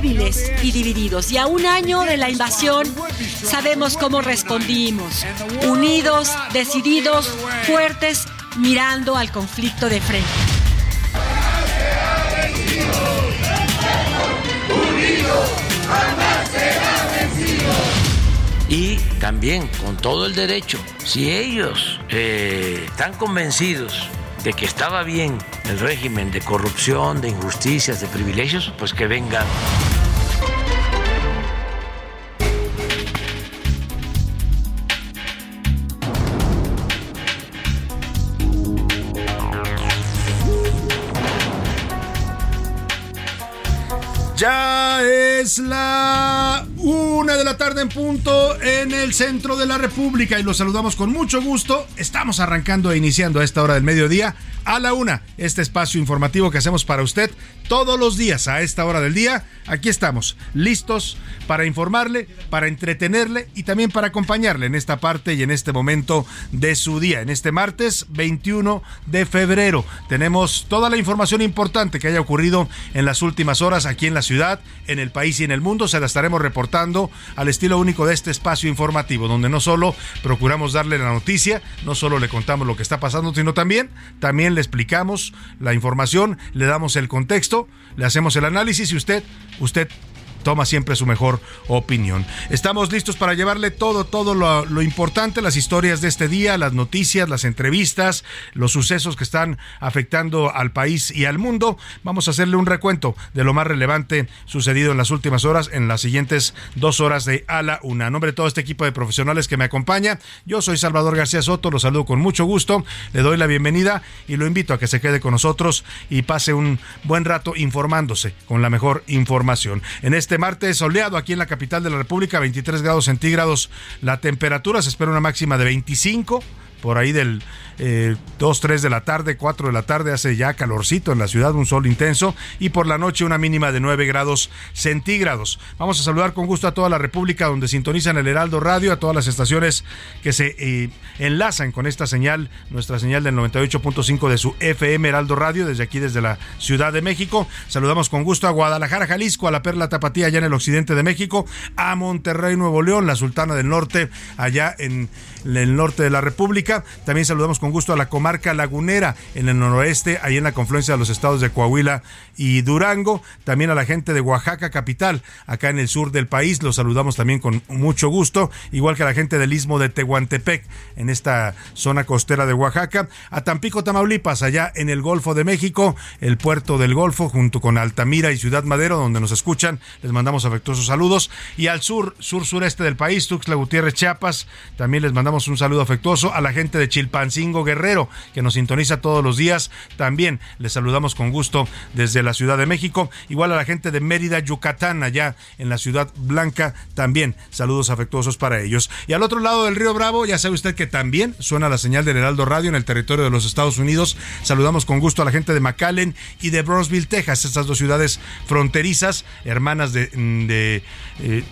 Débiles y divididos. Y a un año de la invasión sabemos cómo respondimos, unidos, decididos, fuertes, mirando al conflicto de frente. y también con todo el derecho, si ellos eh, están convencidos de que estaba bien el régimen de corrupción, de injusticias, de privilegios, pues que vengan. Ya es la una de la tarde en punto en el centro de la República y los saludamos con mucho gusto. Estamos arrancando e iniciando a esta hora del mediodía a la una este espacio informativo que hacemos para usted todos los días a esta hora del día. Aquí estamos, listos para informarle, para entretenerle y también para acompañarle en esta parte y en este momento de su día. En este martes 21 de febrero tenemos toda la información importante que haya ocurrido en las últimas horas aquí en la ciudad, en el país y en el mundo. Se la estaremos reportando al estilo único de este espacio informativo, donde no solo procuramos darle la noticia, no solo le contamos lo que está pasando, sino también, también le explicamos la información, le damos el contexto, le hacemos el análisis y usted, usted toma siempre su mejor opinión. Estamos listos para llevarle todo, todo lo, importante, las historias de este día, las noticias, las entrevistas, los sucesos que están afectando al país y al mundo. Vamos a hacerle un recuento de lo más relevante sucedido en las últimas horas, en las siguientes dos horas de A la Una. A nombre de todo este equipo de profesionales que me acompaña, yo soy Salvador García Soto, lo saludo con mucho gusto, le doy la bienvenida y lo invito a que se quede con nosotros y pase un buen rato informándose con la mejor información. En este martes soleado aquí en la capital de la República, 23 grados centígrados la temperatura, se espera una máxima de 25 por ahí del eh, 2, 3 de la tarde, 4 de la tarde, hace ya calorcito en la ciudad, un sol intenso, y por la noche una mínima de 9 grados centígrados. Vamos a saludar con gusto a toda la República donde sintonizan el Heraldo Radio, a todas las estaciones que se eh, enlazan con esta señal, nuestra señal del 98.5 de su FM Heraldo Radio, desde aquí, desde la Ciudad de México. Saludamos con gusto a Guadalajara, Jalisco, a la Perla Tapatía, allá en el occidente de México, a Monterrey, Nuevo León, la Sultana del Norte, allá en el norte de la República. También saludamos con gusto a la comarca lagunera en el noroeste, ahí en la confluencia de los estados de Coahuila y Durango. También a la gente de Oaxaca capital, acá en el sur del país. Los saludamos también con mucho gusto, igual que a la gente del istmo de Tehuantepec, en esta zona costera de Oaxaca. A Tampico, Tamaulipas, allá en el Golfo de México, el puerto del Golfo, junto con Altamira y Ciudad Madero, donde nos escuchan. Les mandamos afectuosos saludos. Y al sur, sur sureste del país, Tuxtla Gutiérrez, Chiapas, también les mandamos un saludo afectuoso a la gente de Chilpancingo Guerrero, que nos sintoniza todos los días. También les saludamos con gusto desde la Ciudad de México. Igual a la gente de Mérida, Yucatán, allá en la Ciudad Blanca, también saludos afectuosos para ellos. Y al otro lado del Río Bravo, ya sabe usted que también suena la señal del Heraldo Radio en el territorio de los Estados Unidos. Saludamos con gusto a la gente de McAllen y de Brownsville, Texas, estas dos ciudades fronterizas, hermanas de, de,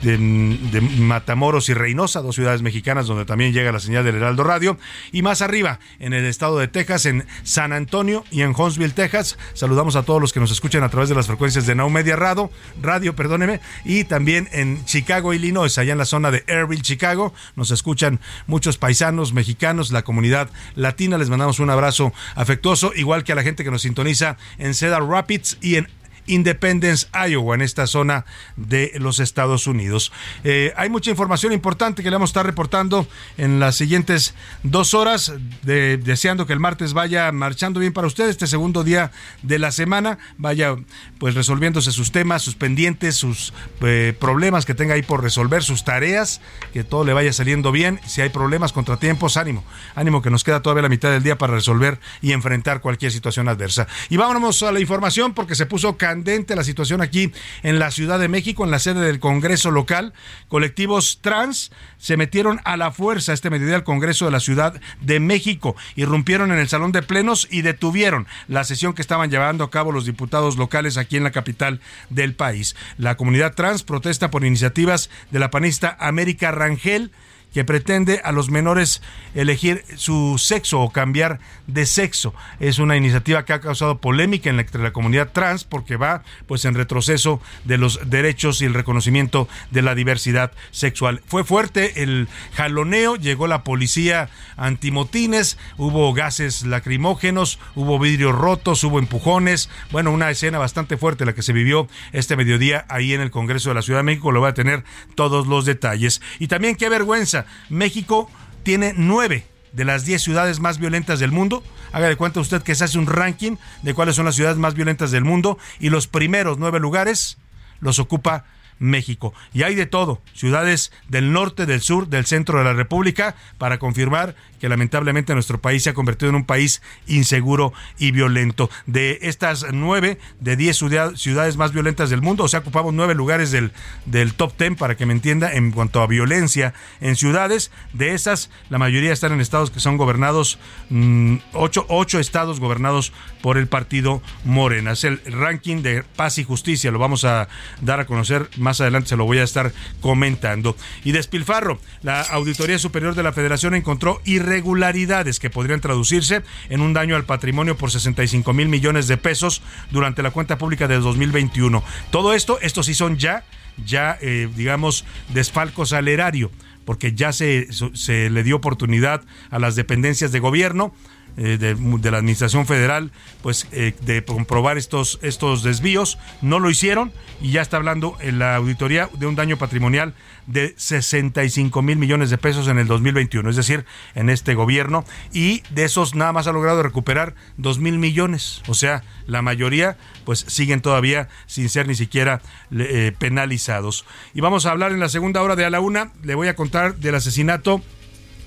de, de Matamoros y Reynosa, dos ciudades mexicanas donde también llega la señal del Heraldo Radio. Y más arriba, en el estado de Texas, en San Antonio y en Huntsville, Texas. Saludamos a todos los que nos escuchan a través de las frecuencias de Now Media Radio, radio perdóneme, y también en Chicago, Illinois, allá en la zona de Airville, Chicago. Nos escuchan muchos paisanos mexicanos, la comunidad latina. Les mandamos un abrazo afectuoso, igual que a la gente que nos sintoniza en Cedar Rapids y en Independence, Iowa, en esta zona de los Estados Unidos. Eh, hay mucha información importante que le vamos a estar reportando en las siguientes dos horas, deseando que el martes vaya marchando bien para usted, este segundo día de la semana, vaya pues resolviéndose sus temas, sus pendientes, sus eh, problemas que tenga ahí por resolver, sus tareas, que todo le vaya saliendo bien. Si hay problemas, contratiempos, ánimo, ánimo que nos queda todavía la mitad del día para resolver y enfrentar cualquier situación adversa. Y vámonos a la información porque se puso la situación aquí en la Ciudad de México, en la sede del Congreso local. Colectivos trans se metieron a la fuerza este mediodía al Congreso de la Ciudad de México, irrumpieron en el salón de plenos y detuvieron la sesión que estaban llevando a cabo los diputados locales aquí en la capital del país. La comunidad trans protesta por iniciativas de la panista América Rangel que pretende a los menores elegir su sexo o cambiar de sexo. Es una iniciativa que ha causado polémica entre la comunidad trans porque va pues en retroceso de los derechos y el reconocimiento de la diversidad sexual. Fue fuerte el jaloneo, llegó la policía antimotines, hubo gases lacrimógenos, hubo vidrios rotos, hubo empujones, bueno, una escena bastante fuerte la que se vivió este mediodía ahí en el Congreso de la Ciudad de México, lo voy a tener todos los detalles. Y también qué vergüenza, México tiene nueve de las diez ciudades más violentas del mundo. Haga de cuenta usted que se hace un ranking de cuáles son las ciudades más violentas del mundo y los primeros nueve lugares los ocupa México. Y hay de todo, ciudades del norte, del sur, del centro de la República, para confirmar que lamentablemente nuestro país se ha convertido en un país inseguro y violento. De estas nueve, de diez ciudades más violentas del mundo, o sea, ocupamos nueve lugares del, del top ten, para que me entienda, en cuanto a violencia en ciudades. De esas, la mayoría están en estados que son gobernados, mm, ocho, ocho estados gobernados por el partido Morena. Es el ranking de paz y justicia, lo vamos a dar a conocer más adelante, se lo voy a estar comentando. Y despilfarro, la Auditoría Superior de la Federación encontró irregularidades que podrían traducirse en un daño al patrimonio por 65 mil millones de pesos durante la cuenta pública de 2021. Todo esto, estos sí son ya, ya, eh, digamos, desfalcos al erario porque ya se, se le dio oportunidad a las dependencias de gobierno eh, de, la Administración Federal, pues eh, de comprobar estos, estos desvíos. No lo hicieron y ya está hablando en la auditoría de un daño patrimonial de 65 mil millones de pesos en el 2021, es decir, en este gobierno. Y de esos nada más ha logrado recuperar 2 mil millones. O sea, la mayoría pues siguen todavía sin ser ni siquiera eh, penalizados. Y vamos a hablar en la segunda hora de a la una. Le voy a contar del asesinato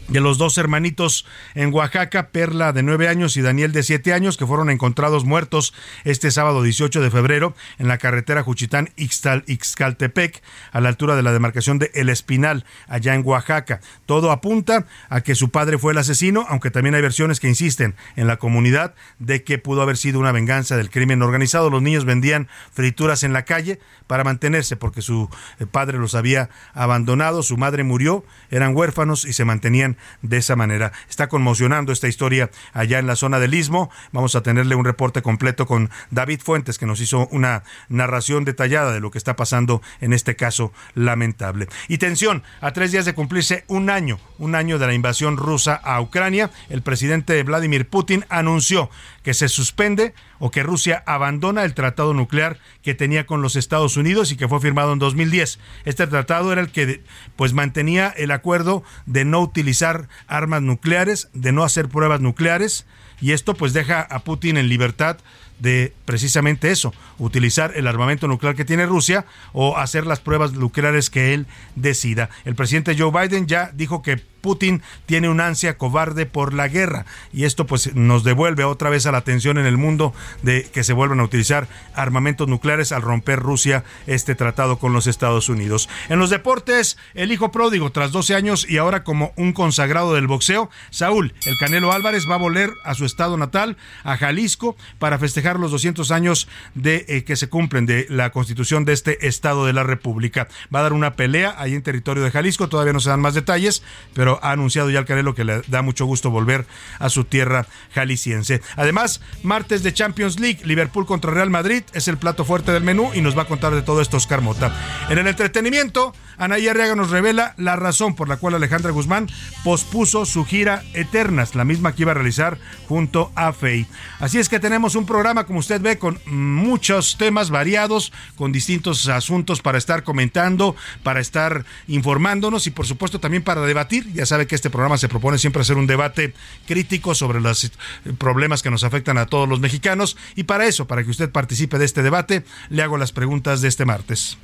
de los dos hermanitos en Oaxaca, Perla de nueve años y Daniel de siete años, que fueron encontrados muertos este sábado 18 de febrero en la carretera Juchitán Ixcaltepec, a la altura de la demarcación de El Espinal, allá en Oaxaca. Todo apunta a que su padre fue el asesino, aunque también hay versiones que insisten en la comunidad de que pudo haber sido una venganza del crimen organizado. Los niños vendían frituras en la calle para mantenerse porque su eh, padre los había abandonado, su madre murió, eran huérfanos y se mantenían de esa manera. Está conmocionando esta historia allá en la zona del Istmo. Vamos a tenerle un reporte completo con David Fuentes, que nos hizo una narración detallada de lo que está pasando en este caso lamentable. Y tensión, a tres días de cumplirse un año, un año de la invasión rusa a Ucrania, el presidente Vladimir Putin anunció que se suspende o que Rusia abandona el tratado nuclear que tenía con los Estados Unidos y que fue firmado en 2010. Este tratado era el que pues mantenía el acuerdo de no utilizar armas nucleares, de no hacer pruebas nucleares y esto pues deja a Putin en libertad de precisamente eso, utilizar el armamento nuclear que tiene Rusia o hacer las pruebas nucleares que él decida. El presidente Joe Biden ya dijo que Putin tiene un ansia cobarde por la guerra y esto pues nos devuelve otra vez a la tensión en el mundo de que se vuelvan a utilizar armamentos nucleares al romper Rusia este tratado con los Estados Unidos. En los deportes, el hijo pródigo tras 12 años y ahora como un consagrado del boxeo, Saúl, el Canelo Álvarez va a volver a su estado natal, a Jalisco, para festejar los 200 años de eh, que se cumplen de la constitución de este Estado de la República. Va a dar una pelea ahí en territorio de Jalisco, todavía no se dan más detalles, pero ha anunciado ya el Canelo que le da mucho gusto volver a su tierra jalisciense. Además, martes de Champions League, Liverpool contra Real Madrid es el plato fuerte del menú y nos va a contar de todo esto Oscar Mota. En el entretenimiento, Anaí Arriaga nos revela la razón por la cual Alejandra Guzmán pospuso su gira Eternas, la misma que iba a realizar junto a Fey. Así es que tenemos un programa, como usted ve, con muchos temas variados, con distintos asuntos para estar comentando, para estar informándonos y por supuesto también para debatir. Ya sabe que este programa se propone siempre hacer un debate crítico sobre los problemas que nos afectan a todos los mexicanos y para eso, para que usted participe de este debate, le hago las preguntas de este martes.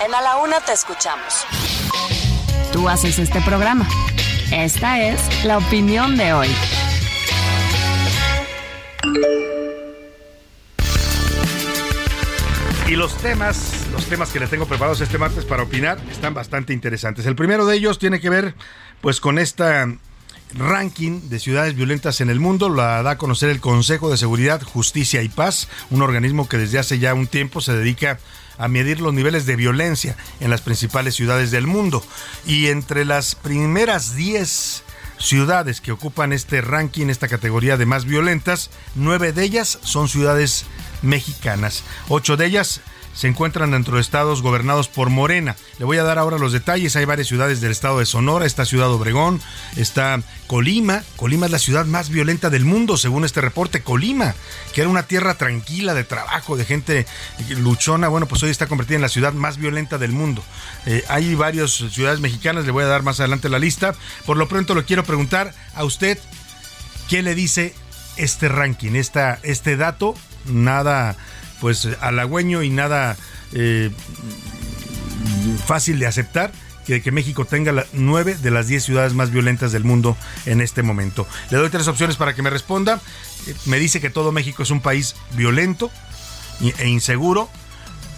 En A la Una te escuchamos. Tú haces este programa. Esta es la opinión de hoy. Y los temas, los temas que le tengo preparados este martes para opinar están bastante interesantes. El primero de ellos tiene que ver pues con esta ranking de ciudades violentas en el mundo. La da a conocer el Consejo de Seguridad, Justicia y Paz, un organismo que desde hace ya un tiempo se dedica a medir los niveles de violencia en las principales ciudades del mundo. Y entre las primeras 10 ciudades que ocupan este ranking, esta categoría de más violentas, nueve de ellas son ciudades mexicanas. Ocho de ellas se encuentran dentro de estados gobernados por Morena. Le voy a dar ahora los detalles. Hay varias ciudades del estado de Sonora, está Ciudad Obregón, está Colima. Colima es la ciudad más violenta del mundo, según este reporte. Colima, que era una tierra tranquila de trabajo, de gente luchona, bueno, pues hoy está convertida en la ciudad más violenta del mundo. Eh, hay varias ciudades mexicanas, le voy a dar más adelante la lista. Por lo pronto le quiero preguntar a usted, ¿qué le dice este ranking, esta, este dato? Nada pues halagüeño y nada eh, fácil de aceptar que, México tenga la, nueve de las diez ciudades más violentas del mundo en este momento. Le doy tres opciones para que me responda. Eh, me dice que todo México es un país violento e inseguro.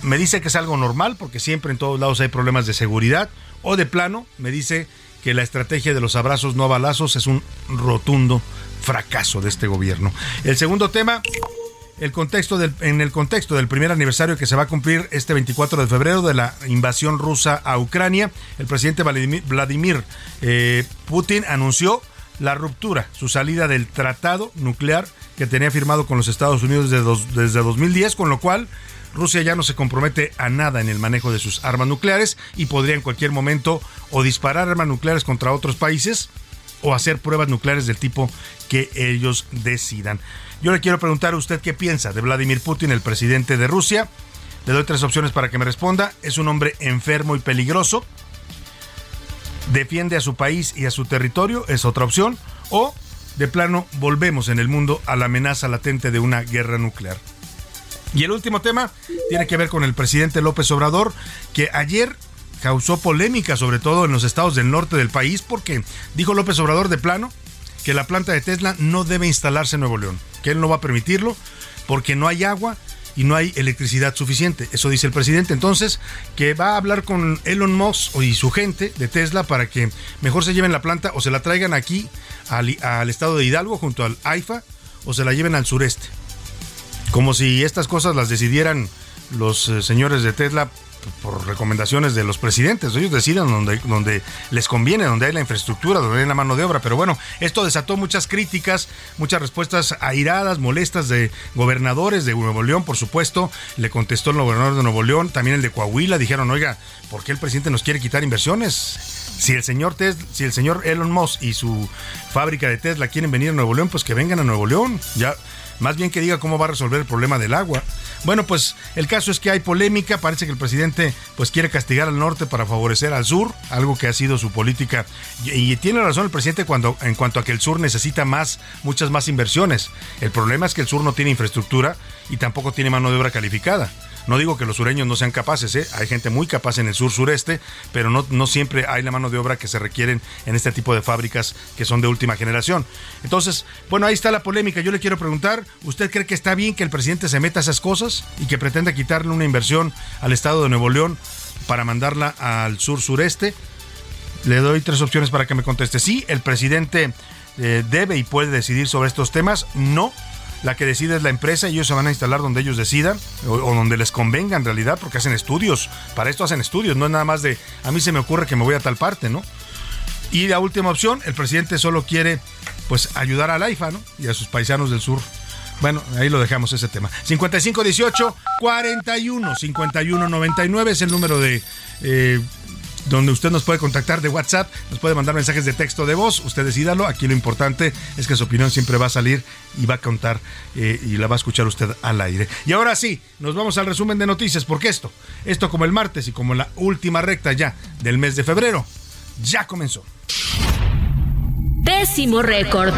Me dice que es algo normal porque siempre en todos lados hay problemas de seguridad. O de plano, me dice que la estrategia de los abrazos no balazos es un rotundo fracaso de este gobierno. El segundo tema, el contexto en el contexto del primer aniversario que se va a cumplir este 24 de febrero de la invasión rusa a Ucrania, el presidente Vladimir, eh, Putin anunció la ruptura, su salida del tratado nuclear que tenía firmado con los Estados Unidos desde, desde 2010, con lo cual Rusia ya no se compromete a nada en el manejo de sus armas nucleares y podría en cualquier momento o disparar armas nucleares contra otros países o hacer pruebas nucleares del tipo que ellos decidan. Yo le quiero preguntar a usted qué piensa de Vladimir Putin, el presidente de Rusia. Le doy tres opciones para que me responda. Es un hombre enfermo y peligroso. Defiende a su país y a su territorio, es otra opción. O, de plano, volvemos en el mundo a la amenaza latente de una guerra nuclear. Y el último tema tiene que ver con el presidente López Obrador, que ayer causó polémica, sobre todo en los estados del norte del país, porque dijo López Obrador de plano que la planta de Tesla no debe instalarse en Nuevo León, que él no va a permitirlo porque no hay agua y no hay electricidad suficiente. Eso dice el presidente. Entonces, que va a hablar con Elon Musk y su gente de Tesla para que mejor se lleven la planta o se la traigan aquí al, estado de Hidalgo junto al AIFA o se la lleven al sureste. Como si estas cosas las decidieran los eh, señores de Tesla por recomendaciones de los presidentes. Ellos deciden donde, donde les conviene, donde hay la infraestructura, donde hay la mano de obra. Pero bueno, esto desató muchas críticas, muchas respuestas airadas, molestas de gobernadores de Nuevo León, por supuesto. Le contestó el gobernador de Nuevo León, también el de Coahuila. Dijeron, oiga, ¿por qué el presidente nos quiere quitar inversiones? Si el señor Tesla, si el señor Elon Musk y su fábrica de Tesla quieren venir a Nuevo León, pues que vengan a Nuevo León. Ya más bien que diga cómo va a resolver el problema del agua. Bueno, pues el caso es que hay polémica, parece que el presidente pues quiere castigar al norte para favorecer al sur, algo que ha sido su política y, tiene razón el presidente cuando en cuanto a que el sur necesita más muchas más inversiones. El problema es que el sur no tiene infraestructura y tampoco tiene mano de obra calificada. No digo que los sureños no sean capaces, ¿eh? hay gente muy capaz en el sur sureste, pero no, siempre hay la mano de obra que se requieren en este tipo de fábricas que son de última generación. Entonces, bueno, ahí está la polémica. Yo le quiero preguntar, ¿usted cree que está bien que el presidente se meta a esas cosas y que pretenda quitarle una inversión al estado de Nuevo León para mandarla al sur sureste? Le doy tres opciones para que me conteste. Sí, el presidente eh, debe y puede decidir sobre estos temas. No, la que decide es la empresa y ellos se van a instalar donde ellos decidan o, donde les convenga en realidad, porque hacen estudios. Para esto hacen estudios, no es nada más de a mí se me ocurre que me voy a tal parte, ¿no? Y la última opción, el presidente solo quiere pues ayudar al AIFA, ¿no? Y a sus paisanos del sur. Bueno, ahí lo dejamos ese tema. 5518 41 51 99 es el número de eh, donde usted nos puede contactar de WhatsApp, nos puede mandar mensajes de texto de voz, usted decídalo, aquí lo importante es que su opinión siempre va a salir y va a contar eh, y la va a escuchar usted al aire. Y ahora sí, nos vamos al resumen de noticias, porque esto, esto como el martes y como la última recta ya del mes de febrero, ya comenzó. Décimo récord.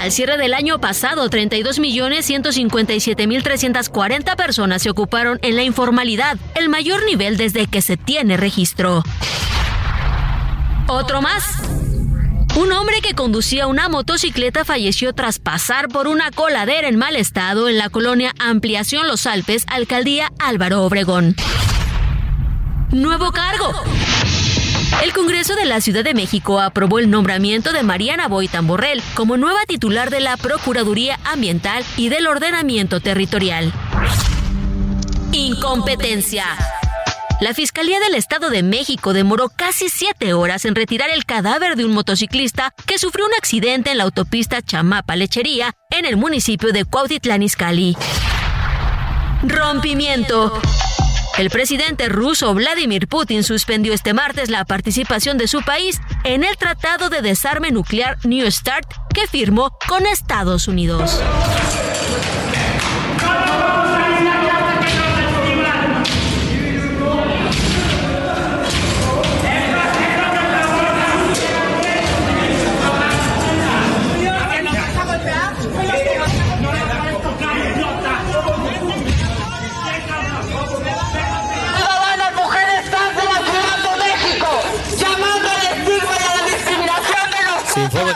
Al cierre del año pasado, 32.157.340 personas se ocuparon en la informalidad, el mayor nivel desde que se tiene registro. Otro más. Un hombre que conducía una motocicleta falleció tras pasar por una coladera en mal estado en la colonia Ampliación Los Alpes, alcaldía Álvaro Obregón. Nuevo cargo. El Congreso de la Ciudad de México aprobó el nombramiento de Mariana Boitan Borrell como nueva titular de la Procuraduría Ambiental y del Ordenamiento Territorial. Incompetencia. La Fiscalía del Estado de México demoró casi siete horas en retirar el cadáver de un motociclista que sufrió un accidente en la autopista Chamapa-Lechería en el municipio de Cuautitlán Izcalli. Rompimiento. El presidente ruso Vladimir Putin suspendió este martes la participación de su país en el Tratado de Desarme Nuclear New START que firmó con Estados Unidos.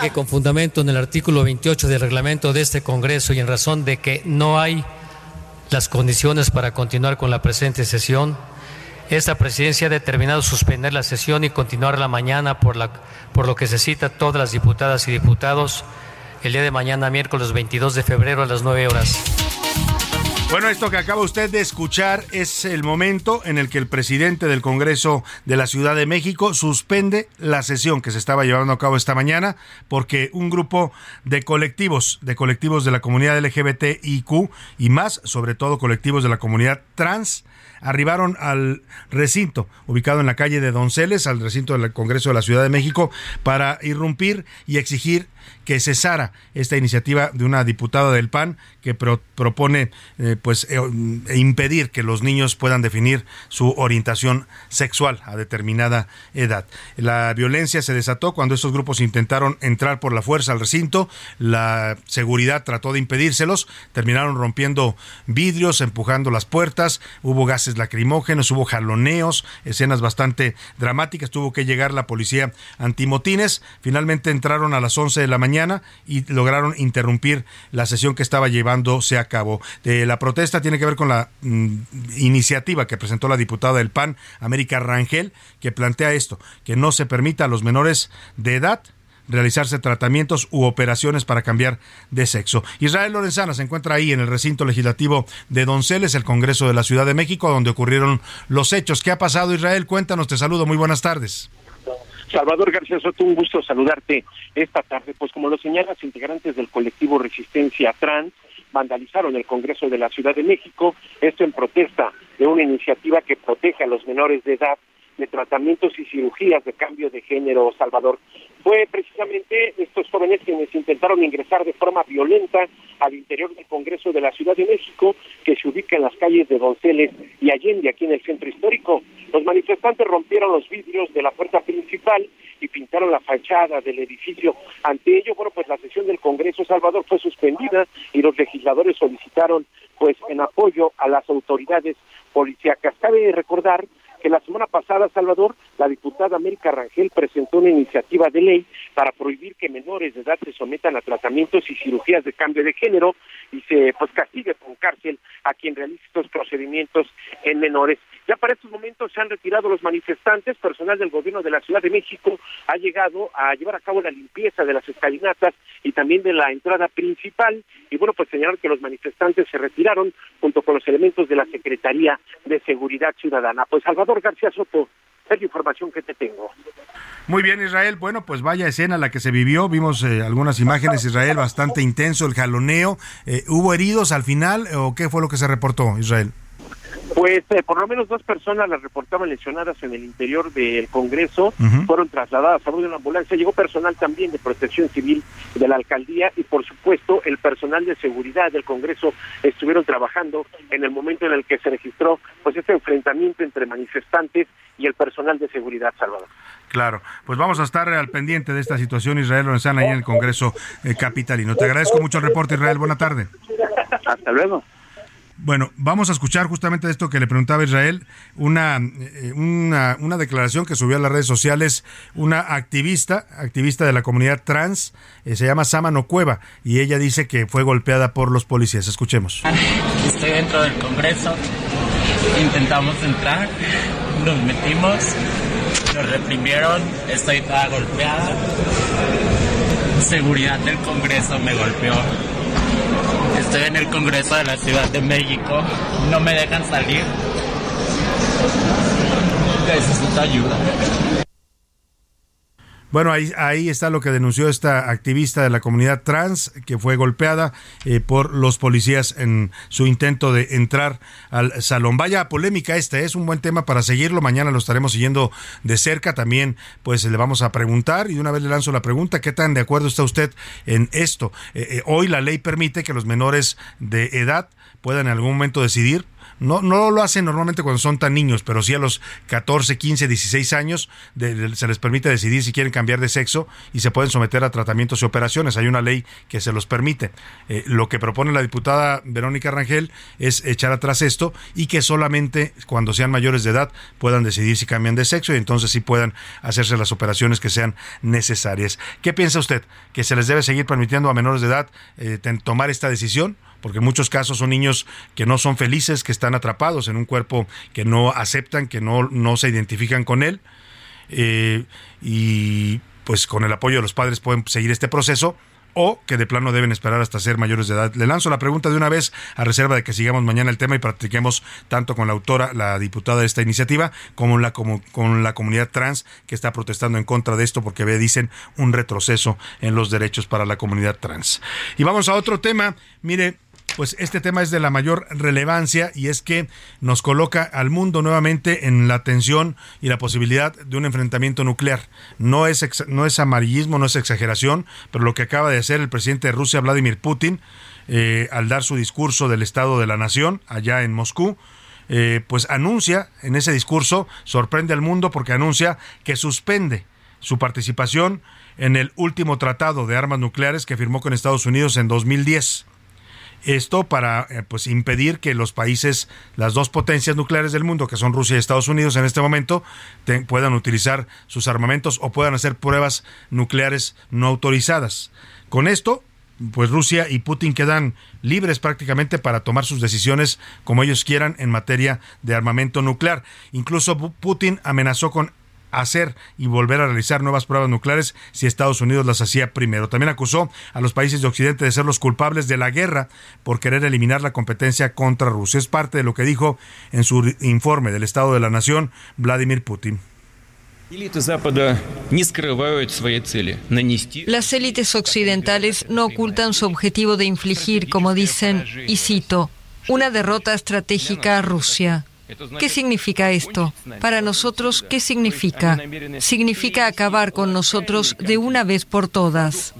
Que con fundamento en el artículo 28 del reglamento de este Congreso y en razón de que no hay las condiciones para continuar con la presente sesión, esta presidencia ha determinado suspender la sesión y mañana por, la, por lo que se cita todas las diputadas y diputados el día de mañana, miércoles 22 de febrero a las 9 horas. Bueno, esto que acaba usted de escuchar es el momento en el que el presidente del Congreso de la Ciudad de México suspende la sesión que se estaba llevando a cabo esta mañana porque un grupo de colectivos, de colectivos de la comunidad LGBTIQ y más, sobre todo colectivos de la comunidad trans, arribaron al recinto ubicado en la calle de Donceles, al recinto del Congreso de la Ciudad de México, para irrumpir y exigir que cesara esta iniciativa de una diputada del PAN que pro, propone eh, pues eh, impedir que los niños puedan definir su orientación sexual a determinada edad. La violencia se desató cuando estos grupos intentaron entrar por la fuerza al recinto, la seguridad trató de impedírselos, terminaron rompiendo vidrios, empujando las puertas, hubo gases lacrimógenos, hubo jaloneos, escenas bastante dramáticas, tuvo que llegar la policía antimotines, finalmente entraron a las 11 de la mañana y lograron interrumpir la sesión que estaba llevándose a cabo. Eh, la protesta tiene que ver con la mm, iniciativa que presentó la diputada del PAN, América Rangel, que plantea esto, que no se permita a los menores de edad realizarse tratamientos u operaciones para cambiar de sexo. Israel Lorenzana se encuentra ahí en el recinto legislativo de Donceles, el Congreso de la Ciudad de México, donde ocurrieron los hechos. ¿Qué ha pasado, Israel? Cuéntanos, te saludo, muy buenas tardes. Salvador García Soto, un gusto saludarte esta tarde. Pues como lo señalas, integrantes del colectivo Resistencia Trans vandalizaron el Congreso de la Ciudad de México, esto en protesta de una iniciativa que protege a los menores de edad de tratamientos y cirugías de cambio de género, Salvador. Fue precisamente estos jóvenes quienes intentaron ingresar de forma violenta al interior del Congreso de la Ciudad de México, que se ubica en las calles de Donceles y Allende, aquí en el centro histórico. Los manifestantes rompieron los vidrios de la puerta principal y pintaron la fachada del edificio. Ante ello, bueno, pues la sesión del Congreso Salvador fue suspendida y los legisladores solicitaron, pues, en apoyo a las autoridades policíacas. Cabe recordar que la semana pasada, Salvador, la diputada América Rangel presentó una iniciativa de ley para prohibir que menores de edad se sometan a tratamientos y cirugías de cambio de género y se pues castigue con cárcel a quien realice estos procedimientos en menores. Ya para estos momentos se han retirado los manifestantes, personal del gobierno de la Ciudad de México ha llegado a llevar a cabo la limpieza de las escalinatas y también de la entrada principal. Y bueno, pues señalar que los manifestantes se retiraron con los elementos de la Secretaría de Seguridad Ciudadana. Pues Salvador García Soto, es la información que te tengo. Muy bien, Israel. Bueno, pues vaya escena la que se vivió. Vimos eh, algunas imágenes, Israel, bastante intenso, el jaloneo. Eh, ¿Hubo heridos al final o qué fue lo que se reportó, Israel? Pues eh, por lo menos dos personas las reportaban lesionadas en el interior del Congreso, fueron trasladadas a bordo de una ambulancia, llegó personal también de protección civil de la alcaldía y por supuesto el personal de seguridad del Congreso estuvieron trabajando en el momento en el que se registró pues este enfrentamiento entre manifestantes y el personal de seguridad, Salvador. Claro, pues vamos a estar al pendiente de esta situación, Israel están ahí en el Congreso eh, Capitalino. Te agradezco mucho el reporte, Israel. Buena tarde. Hasta luego. Bueno, vamos a escuchar justamente esto que le preguntaba Israel, una, eh, una, una, declaración que subió a las redes sociales una activista, activista de la comunidad trans, eh, se llama Samano Cueva, y ella dice que fue golpeada por los policías. Escuchemos. Estoy dentro del Congreso, intentamos entrar, nos metimos, nos reprimieron, estoy toda golpeada, seguridad del Congreso me golpeó Estoy en el Congreso de la Ciudad de México. No me dejan salir. Necesito ayuda. Bueno, ahí, ahí está lo que denunció esta activista de la comunidad trans que fue golpeada eh, por los policías en su intento de entrar al salón. Vaya polémica esta, es un buen tema para seguirlo. Mañana lo estaremos siguiendo de cerca. También, pues le vamos a preguntar y de una vez le lanzo la pregunta: ¿qué tan de acuerdo está usted en esto? Eh, eh, hoy la ley permite que los menores de edad puedan en algún momento decidir no, no lo hacen normalmente cuando son tan niños, pero sí a los 14, 15, 16 años se les permite decidir si quieren cambiar de sexo y se pueden someter a tratamientos y operaciones. Hay una ley que se los permite. Eh, lo que propone la diputada Verónica Rangel es echar atrás esto y que solamente cuando sean mayores de edad puedan decidir si cambian de sexo y entonces sí puedan hacerse las operaciones que sean necesarias. ¿Qué piensa usted? ¿Que se les debe seguir permitiendo a menores de edad eh, tomar esta decisión? Porque en muchos casos son niños que no son felices, que están atrapados en un cuerpo que no aceptan, que no, no se identifican con él, eh, y pues con el apoyo de los padres pueden seguir este proceso o que de plano deben esperar hasta ser mayores de edad. Le lanzo la pregunta de una vez a reserva de que sigamos mañana el tema y practiquemos tanto con la autora, la diputada de esta iniciativa, como, la, como con la comunidad trans que está protestando en contra de esto porque ve, dicen, un retroceso en los derechos para la comunidad trans. Y vamos a otro tema. Mire, pues este tema es de la mayor relevancia y es que nos coloca al mundo nuevamente en la tensión y la posibilidad de un enfrentamiento nuclear. No es, no es amarillismo, no es exageración, pero lo que acaba de hacer el presidente de Rusia, Vladimir Putin, eh, al dar su discurso del Estado de la Nación allá en Moscú, eh, pues anuncia en ese discurso, sorprende al mundo porque anuncia que suspende su participación en el último tratado de armas nucleares que firmó con Estados Unidos en 2010. Esto para eh, pues impedir que los países, las dos potencias nucleares del mundo, que son Rusia y Estados Unidos en este momento, puedan utilizar sus armamentos o puedan hacer pruebas nucleares no autorizadas. Con esto, pues Rusia y Putin quedan libres prácticamente para tomar sus decisiones como ellos quieran en materia de armamento nuclear. Incluso Putin amenazó con hacer y volver a realizar nuevas pruebas nucleares si Estados Unidos las hacía primero. También acusó a los países de Occidente de ser los culpables de la guerra por querer eliminar la competencia contra Rusia. Es parte de lo que dijo en su informe del Estado de la Nación Vladimir Putin. Las élites occidentales no ocultan su objetivo de infligir, como dicen, y cito, una derrota estratégica a Rusia. ¿Qué significa esto? Para nosotros, ¿qué significa? Significa acabar con nosotros de una vez por todas.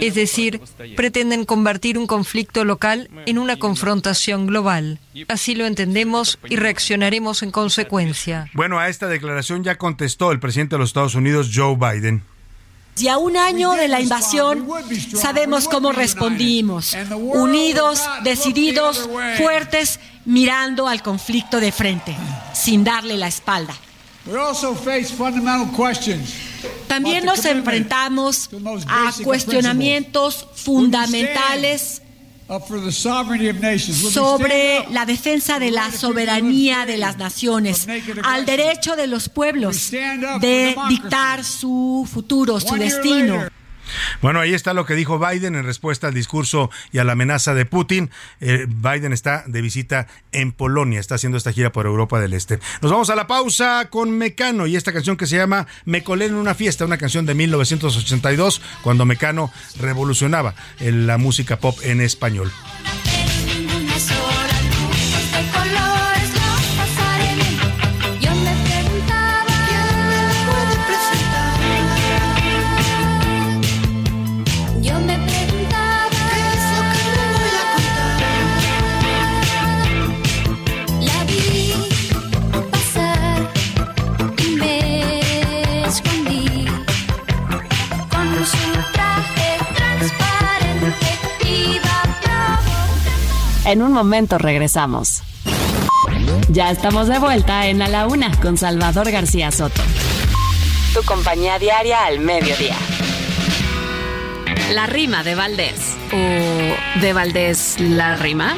Es decir, pretenden convertir un conflicto local en una confrontación global. Así lo entendemos y reaccionaremos en consecuencia. Bueno, a esta declaración ya contestó el presidente de los Estados Unidos, Joe Biden. Y a un año de la invasión sabemos cómo respondimos, unidos, decididos, fuertes, mirando al conflicto de frente, sin darle la espalda. También nos enfrentamos a cuestionamientos fundamentales sobre la defensa de la soberanía de las naciones, al derecho de los pueblos de dictar su futuro, su destino. Bueno, ahí está lo que dijo Biden en respuesta al discurso y a la amenaza de Putin. Eh, Biden está de visita en Polonia, está haciendo esta gira por Europa del Este. Nos vamos a la pausa con Mecano y esta canción que se llama Me colé en una fiesta, una canción de 1982, cuando Mecano revolucionaba la música pop en español. En un momento regresamos. Ya estamos de vuelta en A la Una con Salvador García Soto. Tu compañía diaria al mediodía. La rima de Valdés. ¿O de Valdés la rima?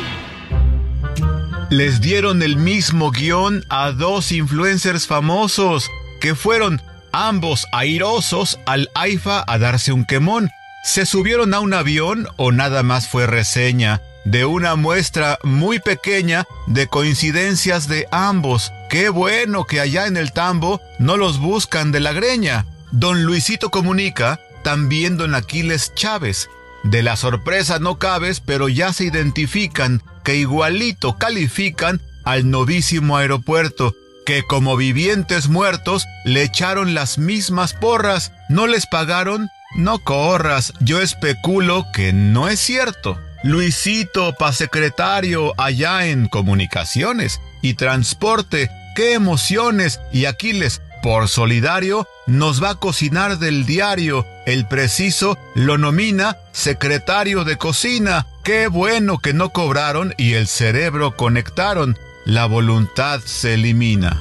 Les dieron el mismo guion a dos influencers famosos que fueron ambos airosos al AIFA a darse un quemón. ¿Se subieron a un avión o nada más fue reseña? De una muestra muy pequeña de coincidencias de ambos. Qué bueno que allá en el tambo no los buscan de la greña. Don Luisito comunica, también don Aquiles Chávez. De la sorpresa no cabes, pero ya se identifican que igualito califican al novísimo aeropuerto, que como vivientes muertos le echaron las mismas porras, no les pagaron, no corras, yo especulo que no es cierto. Luisito pa' secretario allá en comunicaciones y transporte. ¡Qué emociones! Y Aquiles, por solidario, nos va a cocinar del diario. El preciso lo nomina secretario de cocina. ¡Qué bueno que no cobraron y el cerebro conectaron! La voluntad se elimina.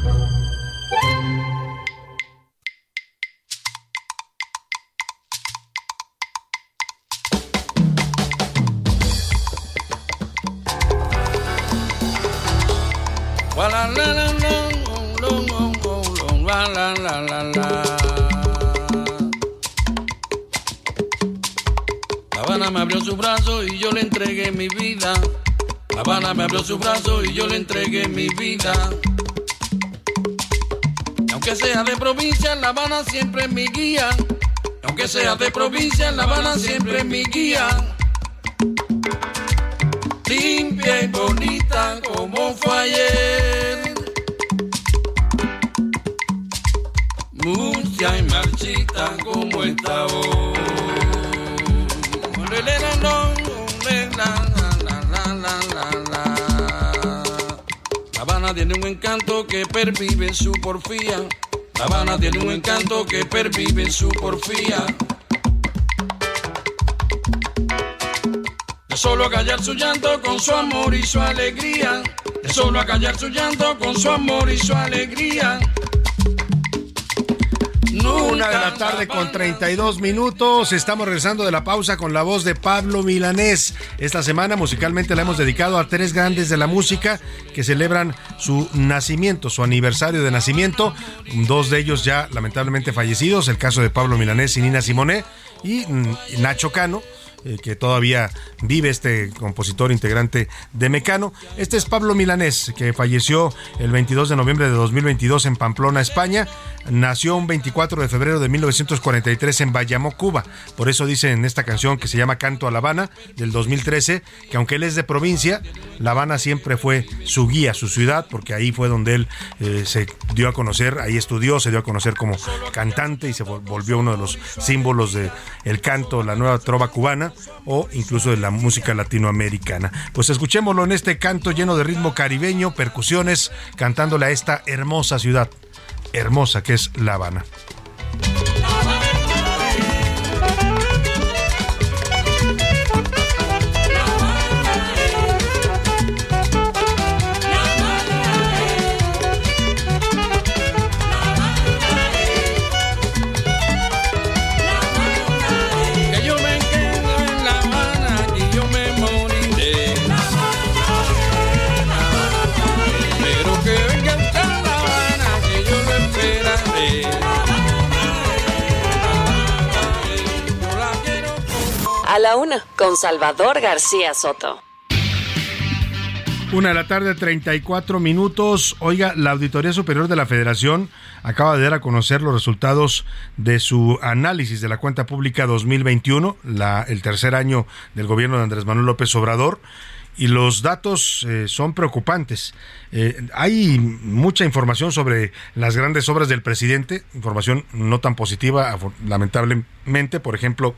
La Habana me abrió su brazo y yo le entregué mi vida. La Habana me abrió su brazo y yo le entregué mi vida. aunque sea de provincia, La Habana siempre es mi guía. aunque sea de provincia, La Habana siempre es mi guía. Limpia y bonita como fue ayer. Mucha y marchita como está hoy. La Habana tiene un encanto que pervive su porfía. La Habana tiene un encanto que pervive su porfía. De solo callar su llanto con su amor y su alegría. De solo callar su llanto con su amor y su alegría. Una de la tarde con 32 minutos. Estamos regresando de la pausa con la voz de Pablo Milanés. Esta semana musicalmente la hemos dedicado a tres grandes de la música que celebran su nacimiento, su aniversario de nacimiento. Dos de ellos ya lamentablemente fallecidos, el caso de Pablo Milanés y Nina Simone y mm, Nacho Cano eh, que todavía vive este compositor integrante de Mecano. Este es Pablo Milanés, que falleció el 22 de noviembre de 2022 en Pamplona, España. Nació un 24 de febrero de 1943 en Bayamo, Cuba. Por eso dice en esta canción que se llama Canto a La Habana del 2013 que aunque él es de provincia, La Habana siempre fue su guía, su ciudad, porque ahí fue donde él eh, se dio a conocer, ahí estudió, se dio a conocer como cantante y se volvió uno de los símbolos del el canto, la nueva trova cubana o incluso de la música latinoamericana. Pues escuchémoslo en este canto lleno de ritmo caribeño, percusiones, cantándole a esta hermosa ciudad, hermosa que es La Habana. Con Salvador García Soto. Una de la tarde, 34 minutos. Oiga, la Auditoría Superior de la Federación acaba de dar a conocer los resultados de su análisis de la cuenta pública 2021, la, el tercer año del gobierno de Andrés Manuel López Obrador y los datos eh, son preocupantes. Eh, hay mucha información sobre las grandes obras del presidente, información no tan positiva, lamentablemente, por ejemplo,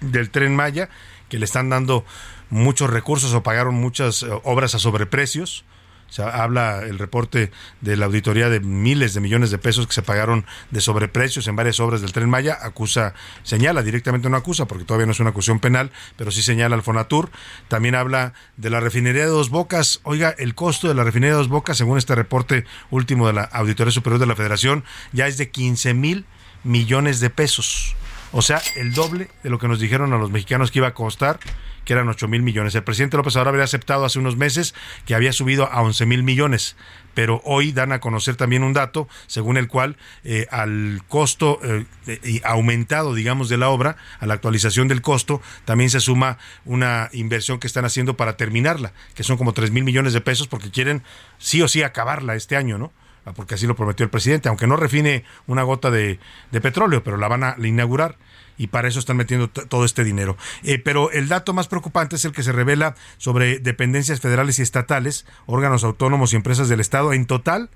del tren Maya, que le están dando muchos recursos o pagaron muchas eh, obras a sobreprecios. Se habla el reporte de la auditoría de miles de millones de pesos que se pagaron de sobreprecios en varias obras del Tren Maya. Acusa, señala, directamente no acusa, porque todavía no es una acusación penal, pero sí señala al Fonatur. También habla de la refinería de Dos Bocas. Oiga, el costo de la refinería de Dos Bocas, según este reporte último de la Auditoría Superior de la Federación, ya es de 15 mil millones de pesos. O sea, el doble de lo que nos dijeron a los mexicanos que iba a costar que eran 8 mil millones. El presidente López Obrador había aceptado hace unos meses que había subido a 11 mil millones, pero hoy dan a conocer también un dato según el cual eh, al costo eh, aumentado, digamos, de la obra, a la actualización del costo, también se suma una inversión que están haciendo para terminarla, que son como 3 mil millones de pesos porque quieren sí o sí acabarla este año, ¿no? Ah, porque así lo prometió el presidente, aunque no refine una gota de, petróleo, pero la van a inaugurar y para eso están metiendo todo este dinero. Eh, pero el dato más preocupante es el que se revela sobre dependencias federales y estatales, órganos autónomos y empresas del Estado. En total,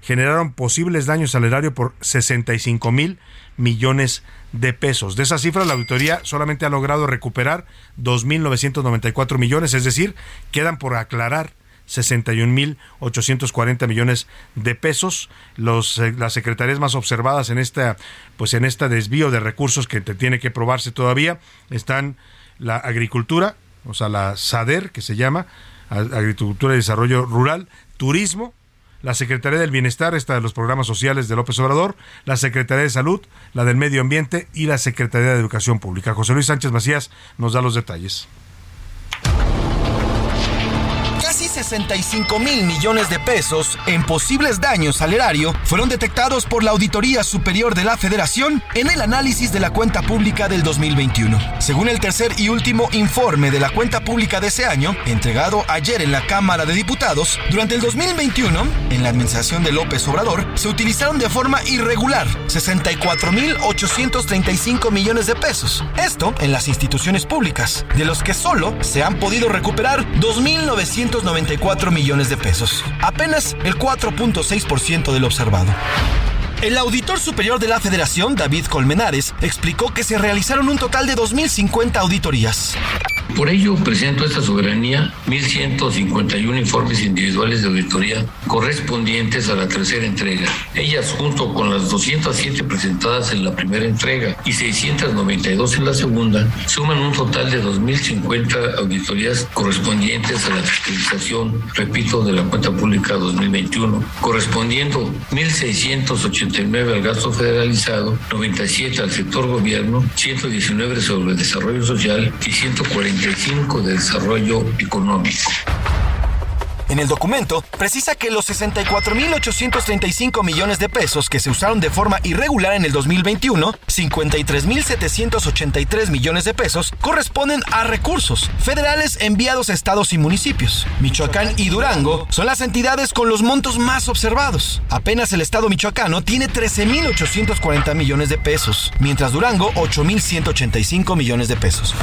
generaron posibles daños al erario por 65 mil millones de pesos. De esa cifra, la auditoría solamente ha logrado recuperar 2.994 millones, es decir, quedan por aclarar 61.840 millones de pesos. Los, eh, las secretarías más observadas en esta, pues en este desvío de recursos que te tiene que probarse todavía están la agricultura, o sea, la SADER, que se llama, Agricultura y Desarrollo Rural, Turismo, la Secretaría del Bienestar, esta de los programas sociales de López Obrador, la Secretaría de Salud, la del Medio Ambiente y la Secretaría de Educación Pública. José Luis Sánchez Macías nos da los detalles. 65 mil millones de pesos en posibles daños al erario fueron detectados por la Auditoría Superior de la Federación en el análisis de la cuenta pública del 2021. Según el tercer y último informe de la cuenta pública de ese año, entregado ayer en la Cámara de Diputados, durante el 2021, en la administración de López Obrador, se utilizaron de forma irregular 64 mil 835 millones de pesos. Esto en las instituciones públicas, de los que solo se han podido recuperar 2.994 4 millones de pesos, apenas el 4.6% del observado. El auditor superior de la Federación, David Colmenares, explicó que se realizaron un total de 2.050 auditorías. Por ello, presento esta soberanía 1.151 informes individuales de auditoría correspondientes a la tercera entrega. Ellas, junto con las 207 presentadas en la primera entrega y 692 en la segunda, suman un total de 2.050 auditorías correspondientes a la fiscalización, repito, de la cuenta pública 2021, correspondiendo 1.689 al gasto federalizado, 97 al sector gobierno, 119 sobre desarrollo social y 140 de Desarrollo Económico. En el documento precisa que los 64.835 millones de pesos que se usaron de forma irregular en el 2021, 53.783 millones de pesos corresponden a recursos federales enviados a estados y municipios. Michoacán y Durango son las entidades con los montos más observados. Apenas el estado michoacano tiene 13.840 millones de pesos, mientras Durango 8.185 millones de pesos.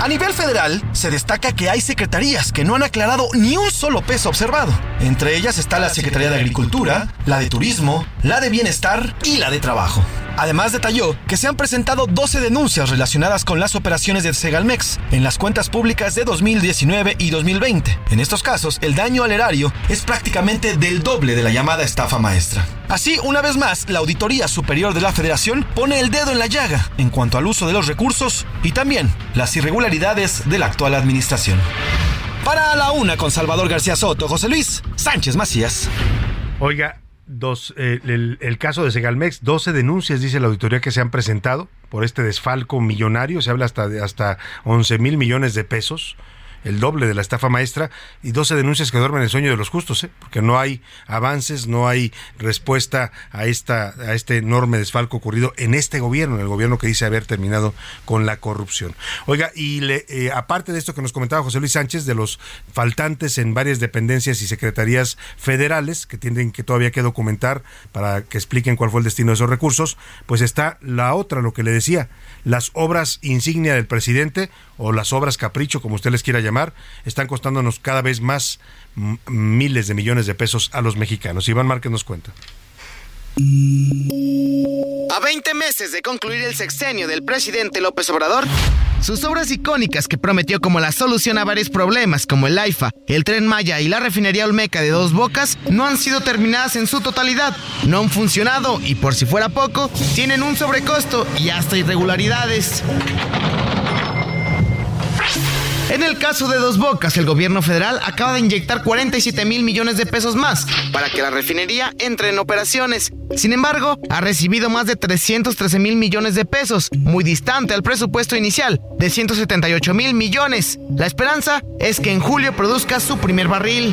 A nivel federal, se destaca que hay secretarías que no han aclarado ni un solo peso observado. Entre ellas está la Secretaría de Agricultura, la de Turismo, la de Bienestar y la de Trabajo. Además detalló que se han presentado 12 denuncias relacionadas con las operaciones de Segalmex en las cuentas públicas de 2019 y 2020. En estos casos, el daño al erario es prácticamente del doble de la llamada estafa maestra. Así, una vez más, la Auditoría Superior de la Federación pone el dedo en la llaga en cuanto al uso de los recursos y también las irregularidades de la actual administración. Para la una con Salvador García Soto, José Luis Sánchez Macías. Oiga, dos, el, caso de Segalmex, 12 denuncias, dice la auditoría, que se han presentado por este desfalco millonario, se habla hasta de hasta 11 mil millones de pesos. El doble de la estafa maestra y 12 denuncias que duermen el sueño de los justos, ¿eh? porque no hay avances, no hay respuesta a esta a este enorme desfalco ocurrido en este gobierno, en el gobierno que dice haber terminado con la corrupción. Oiga, y eh, aparte de esto que nos comentaba José Luis Sánchez de los faltantes en varias dependencias y secretarías federales que tienen que todavía que documentar para que expliquen cuál fue el destino de esos recursos, pues está la otra, lo que le decía, las obras insignia del presidente o las obras capricho, como usted les quiera llamar, están costándonos cada vez más miles de millones de pesos a los mexicanos. Iván Márquez nos cuenta. A 20 meses de concluir el sexenio del presidente López Obrador, sus obras icónicas que prometió como la solución a varios problemas como el AIFA, el tren Maya y la refinería Olmeca de Dos Bocas no han sido terminadas en su totalidad, no han funcionado y por si fuera poco, tienen un sobrecosto y hasta irregularidades. En el caso de Dos Bocas, el gobierno federal acaba de inyectar 47 mil millones de pesos más para que la refinería entre en operaciones. Sin embargo, ha recibido más de 313 mil millones de pesos, muy distante al presupuesto inicial de 178 mil millones. La esperanza es que en julio produzca su primer barril.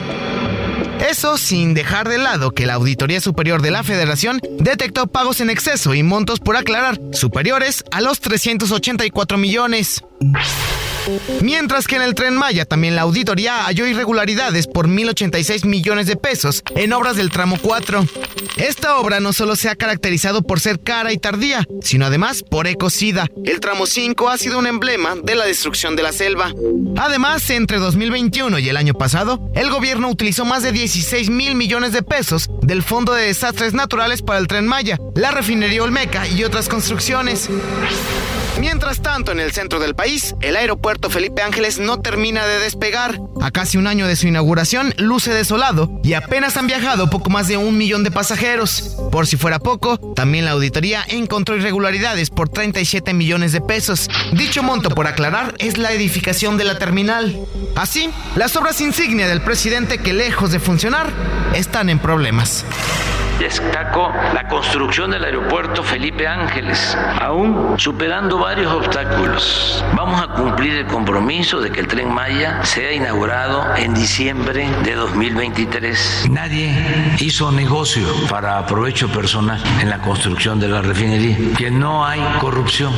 Eso sin dejar de lado que la Auditoría Superior de la Federación detectó pagos en exceso y montos por aclarar superiores a los 384 millones. Mientras que en el tren Maya también la auditoría halló irregularidades por 1.086 millones de pesos en obras del tramo 4. Esta obra no solo se ha caracterizado por ser cara y tardía, sino además por ecocida. El tramo 5 ha sido un emblema de la destrucción de la selva. Además, entre 2021 y el año pasado, el gobierno utilizó más de 16 mil millones de pesos del Fondo de Desastres Naturales para el tren Maya, la refinería Olmeca y otras construcciones. Mientras tanto, en el centro del país, el aeropuerto Felipe Ángeles no termina de despegar. A casi un año de su inauguración, luce desolado y apenas han viajado poco más de un millón de pasajeros. Por si fuera poco, también la auditoría encontró irregularidades por 37 millones de pesos. Dicho monto, por aclarar, es la edificación de la terminal. Así, las obras insignia del presidente que lejos de funcionar, están en problemas. Destaco la construcción del aeropuerto Felipe Ángeles, aún superando varios obstáculos. Vamos a cumplir el compromiso de que el tren Maya sea inaugurado en diciembre de 2023. Nadie hizo negocio para aprovecho personal en la construcción de la refinería, que no hay corrupción.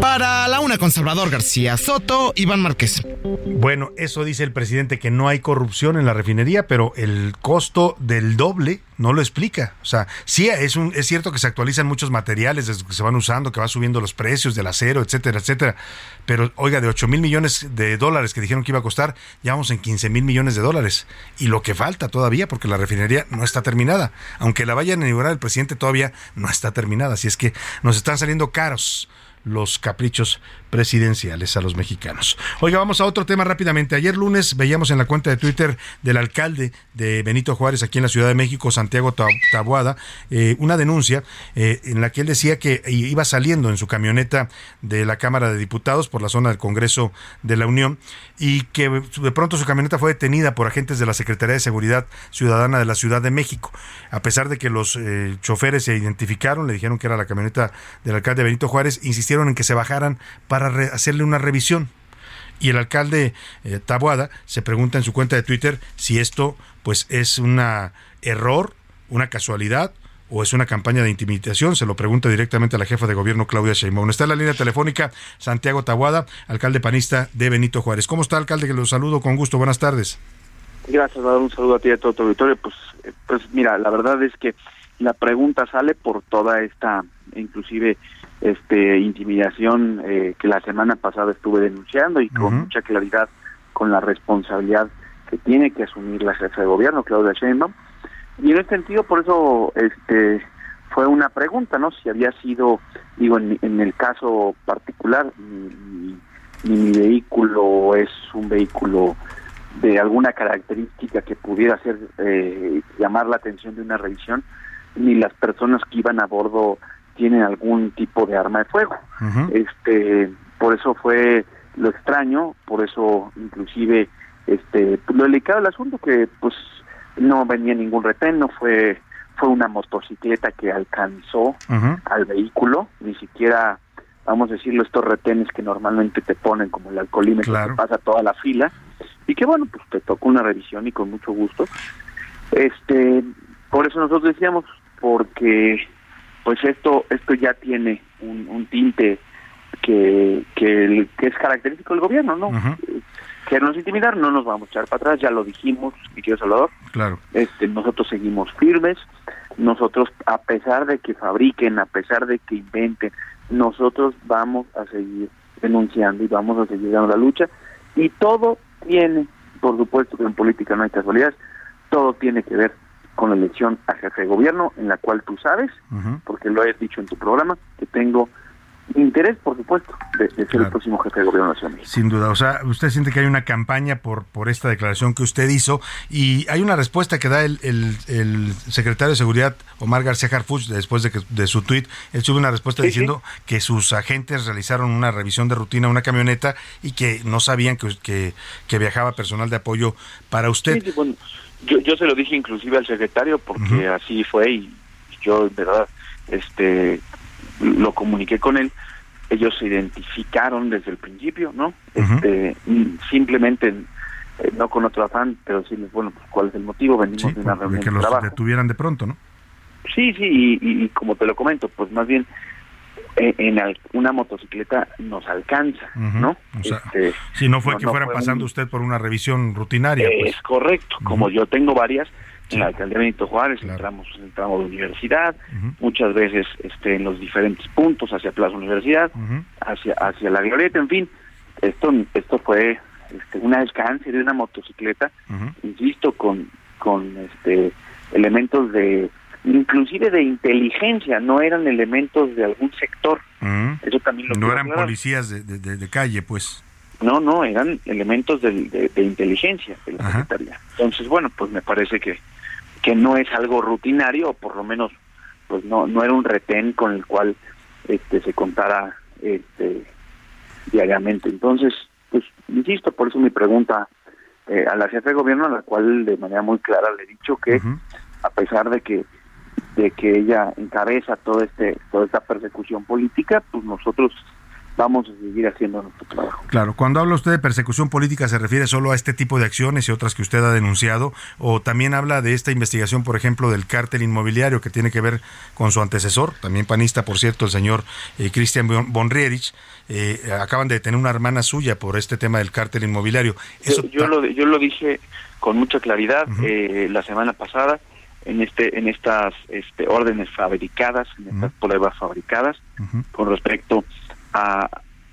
Para la una con Salvador García Soto, Iván Márquez. Bueno, eso dice el presidente que no hay corrupción en la refinería, pero el costo del doble no lo explica. O sea, sí es un es cierto que se actualizan muchos materiales que se van usando, que va subiendo los precios del acero, etcétera, etcétera. Pero oiga, de 8 mil millones de dólares que dijeron que iba a costar, ya vamos en 15 mil millones de dólares. Y lo que falta todavía, porque la refinería no está terminada. Aunque la vayan a inaugurar el presidente, todavía no está terminada. Así es que nos están saliendo caros los caprichos presidenciales a los mexicanos. Oiga, vamos a otro tema rápidamente. Ayer lunes veíamos en la cuenta de Twitter del alcalde de Benito Juárez aquí en la Ciudad de México, Santiago Tabuada, eh, una denuncia eh, en la que él decía que iba saliendo en su camioneta de la Cámara de Diputados por la zona del Congreso de la Unión y que de pronto su camioneta fue detenida por agentes de la Secretaría de Seguridad Ciudadana de la Ciudad de México. A pesar de que los eh, choferes se identificaron, le dijeron que era la camioneta del alcalde Benito Juárez, insistieron en que se bajaran para hacerle una revisión. Y el alcalde eh, Tabuada se pregunta en su cuenta de Twitter si esto pues es un error, una casualidad o es una campaña de intimidación. Se lo pregunta directamente a la jefa de gobierno Claudia Sheinbaum. Está en la línea telefónica Santiago Tabuada, alcalde panista de Benito Juárez. ¿Cómo está, alcalde? Que lo saludo con gusto. Buenas tardes. Gracias, dar un saludo a ti y a todo tu auditorio. Pues, eh, pues mira, la verdad es que la pregunta sale por toda esta, inclusive este intimidación eh, que la semana pasada estuve denunciando y con mucha claridad con la responsabilidad que tiene que asumir la jefa de gobierno Claudia Sheinbaum. Y en este sentido por eso este fue una pregunta no si había sido digo en, en el caso particular mi, mi, vehículo es un vehículo de alguna característica que pudiera hacer eh, llamar la atención de una revisión ni las personas que iban a bordo tienen algún tipo de arma de fuego. Este, por eso fue lo extraño, por eso inclusive este lo delicado del asunto que pues no venía ningún retén, no fue fue una motocicleta que alcanzó al vehículo, ni siquiera vamos a decirlo, estos retenes que normalmente te ponen como el alcoholímetro que pasa toda la fila y que bueno, pues te tocó una revisión y con mucho gusto. Este, por eso nosotros decíamos, porque pues esto esto ya tiene un, tinte que, que, es característico del gobierno, ¿no? que nos intimidar, no nos vamos a echar para atrás, ya lo dijimos, querido Salvador. Claro. Este, nosotros seguimos firmes, nosotros, a pesar de que fabriquen, a pesar de que inventen, nosotros vamos a seguir denunciando y vamos a seguir dando la lucha. Y todo tiene, por supuesto que en política no hay casualidades, todo tiene que ver con la elección a jefe de gobierno, en la cual tú sabes, porque lo has dicho en tu programa, que tengo interés, por supuesto, de, ser el próximo jefe de gobierno nacional. Sin duda, o sea, usted siente que hay una campaña por, por esta declaración que usted hizo y hay una respuesta que da el, el, secretario de Seguridad, Omar García Harfuch, después de, que, de su tuit, él sube una respuesta diciendo que sus agentes realizaron una revisión de rutina a una camioneta y que no sabían que, que, viajaba personal de apoyo para usted. bueno, yo, yo se lo dije inclusive al secretario porque así fue y yo, de verdad, este lo comuniqué con él, ellos se identificaron desde el principio, ¿no? este, simplemente eh, no con otro afán, pero sí, bueno, pues, ¿cuál es el motivo? Venimos de una reunión de que los detuvieran de pronto, ¿no? Sí, sí, y, como te lo comento, pues más bien eh, en, una motocicleta nos alcanza, ¿no? este, si no fue que fueran pasando usted por una revisión rutinaria. Pues. Es correcto, como yo tengo varias, en la alcaldía Benito Juárez, entramos en el tramo de universidad, muchas veces este, en los diferentes puntos, hacia Plaza Universidad, hacia, hacia la Violeta, en fin, esto, esto fue este, un alcance de una motocicleta, insisto, con, con este, elementos de, inclusive de inteligencia, no eran elementos de algún sector. Eso también lo No eran policías de, de, calle, pues. No, no, eran elementos de, de, inteligencia de la Secretaría. Entonces, bueno, pues me parece que, que no es algo rutinario, o por lo menos pues no no era un retén con el cual este se contara este diariamente. Entonces, pues insisto, por eso mi pregunta eh, a la jefa de gobierno, a la cual de manera muy clara le he dicho que a pesar de que de que ella encabeza todo este toda esta persecución política, pues nosotros vamos a seguir haciendo nuestro trabajo. Claro, cuando habla usted de persecución política, ¿se refiere solo a este tipo de acciones y otras que usted ha denunciado? ¿O también habla de esta investigación, por ejemplo, del cártel inmobiliario que tiene que ver con su antecesor, también panista, por cierto, el señor eh, Cristian Bonrierich? Eh, acaban de tener una hermana suya por este tema del cártel inmobiliario. Eso yo, lo, yo lo dije con mucha claridad eh, la semana pasada en este en estas este, órdenes fabricadas, en estas pruebas fabricadas, con respecto a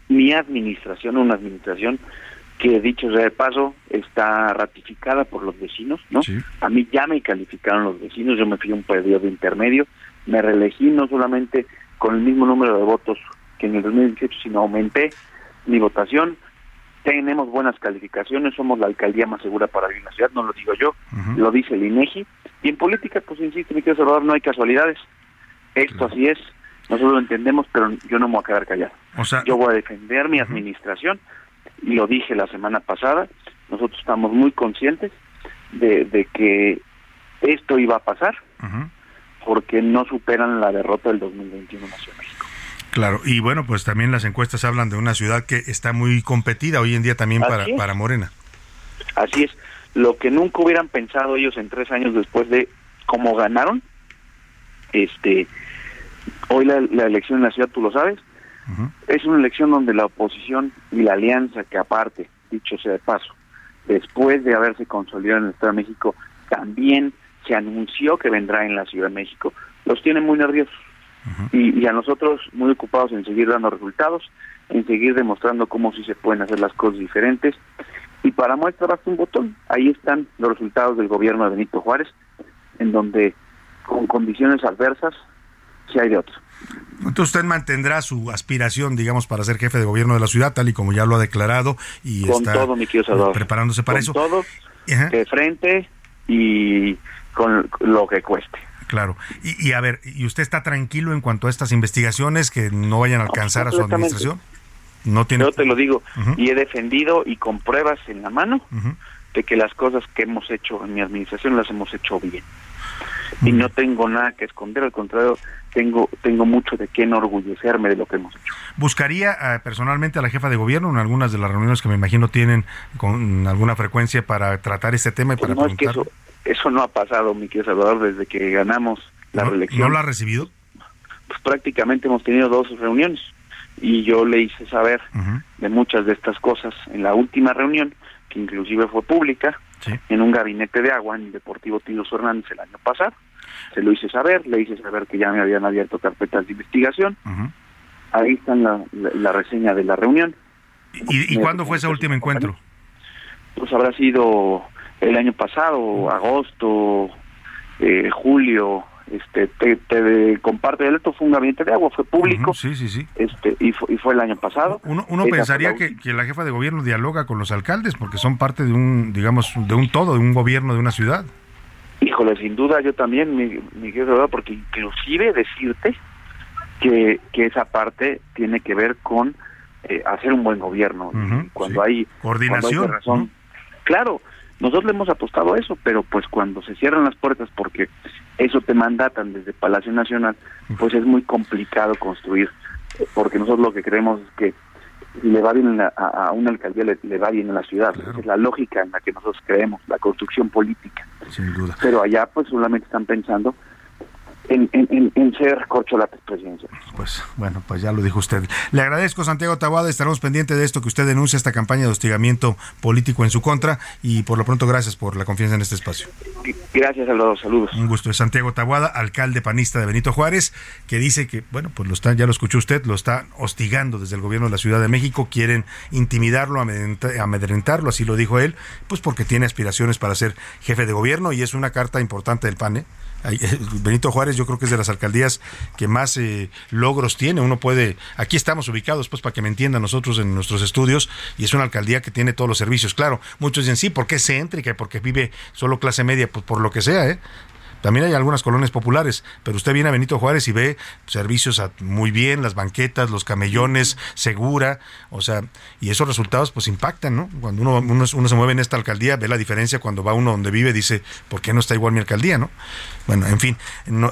mi administración, una administración que dicho sea de paso está ratificada por los vecinos, ¿no? A mí ya me calificaron los vecinos, yo me fui a un periodo intermedio, me reelegí no solamente con el mismo número de votos que en el 2018, sino aumenté mi votación. Tenemos buenas calificaciones, somos la alcaldía más segura para vivir en la ciudad, no lo digo yo, lo dice el INEGI. Y en política, pues insisto, mi querido Salvador, no hay casualidades. Esto así es, nosotros lo entendemos, pero yo no me voy a quedar callado. yo voy a defender mi administración y lo dije la semana pasada. Nosotros estamos muy conscientes de, que esto iba a pasar porque no superan la derrota del 2021 Nacional. Claro, y bueno, pues también las encuestas hablan de una ciudad que está muy competida hoy en día también para, para Morena. Así es, lo que nunca hubieran pensado ellos en tres años después de cómo ganaron, este, Hoy la, elección en la ciudad, tú lo sabes, es una elección donde la oposición y la alianza que aparte, dicho sea de paso, después de haberse consolidado en el Estado de México, también se anunció que vendrá en la Ciudad de México, los tiene muy nerviosos. Y, a nosotros muy ocupados en seguir dando resultados, en seguir demostrando cómo sí se pueden hacer las cosas diferentes. Y para muestra basta un botón. Ahí están los resultados del gobierno de Benito Juárez, en donde con condiciones adversas si hay de otro. Entonces usted mantendrá su aspiración, digamos, para ser jefe de gobierno de la ciudad, tal y como ya lo ha declarado y con está todo, mi preparándose para con eso. Todo, de frente y con lo que cueste. Claro. Y, a ver, ¿y usted está tranquilo en cuanto a estas investigaciones que no vayan a alcanzar a su administración? No tiene... Yo te lo digo, y he defendido y con pruebas en la mano de que las cosas que hemos hecho en mi administración las hemos hecho bien. y no tengo nada que esconder, al contrario, tengo tengo mucho de qué enorgullecerme de lo que hemos hecho. ¿Buscaría eh, personalmente a la jefa de gobierno en algunas de las reuniones que me imagino tienen con alguna frecuencia para tratar este tema y para pues no, es que eso, eso no ha pasado, mi querido Salvador, desde que ganamos la reelección. ¿No lo ha recibido? Pues prácticamente hemos tenido dos reuniones y yo le hice saber de muchas de estas cosas en la última reunión, que inclusive fue pública, en un gabinete de agua en el Deportivo Tino Hernández el año pasado. Se lo hice saber, le hice saber que ya me habían abierto carpetas de investigación. Ahí está la, la, reseña de la reunión. ¿Y, y cuándo fue ese último encuentro? Pues habrá sido el año pasado, agosto, eh, julio, este te, te comparto el esto fue un gabinete de agua fue público sí sí sí. este y fue, y fue el año pasado. Uno, uno pensaría que, que, la jefa de gobierno dialoga con los alcaldes porque son parte de un digamos de un todo de un gobierno de una ciudad. Híjole sin duda yo también mi, mi jefe porque inclusive decirte que que esa parte tiene que ver con eh, hacer un buen gobierno cuando, hay, coordinación razón. claro nosotros le hemos apostado a eso, pero pues cuando se cierran las puertas porque eso te mandatan desde Palacio Nacional, pues es muy complicado construir, porque nosotros lo que creemos es que si le va bien a, una alcaldía, le, va bien a la ciudad. es la lógica en la que nosotros creemos, la construcción política. Sin duda. Pero allá pues solamente están pensando en, en, en, ser corcholates presidencial. Pues bueno, pues ya lo dijo usted. Le agradezco, Santiago Tabuada, estaremos pendientes de esto que usted denuncia, esta campaña de hostigamiento político en su contra y por lo pronto gracias por la confianza en este espacio. Gracias, los saludos. Un gusto. Es Santiago Tabuada, alcalde panista de Benito Juárez, que dice que, bueno, pues lo está, ya lo escuchó usted, lo está hostigando desde el gobierno de la Ciudad de México, quieren intimidarlo, amedrentarlo, así lo dijo él, pues porque tiene aspiraciones para ser jefe de gobierno y es una carta importante del PANE eh, Benito Juárez yo creo que es de las alcaldías que más eh, logros tiene. Uno puede, aquí estamos ubicados, pues para que me entiendan nosotros en nuestros estudios, y es una alcaldía que tiene todos los servicios. Claro, muchos dicen sí, porque es céntrica y porque vive solo clase media, pues por lo que sea, ¿eh? También hay algunas colonias populares, pero usted viene a Benito Juárez y ve servicios muy bien, las banquetas, los camellones, segura, o sea, y esos resultados pues impactan, ¿no? Cuando uno, uno, se mueve en esta alcaldía, ve la diferencia cuando va uno donde vive, dice, ¿por qué no está igual mi alcaldía, no? Bueno, en fin,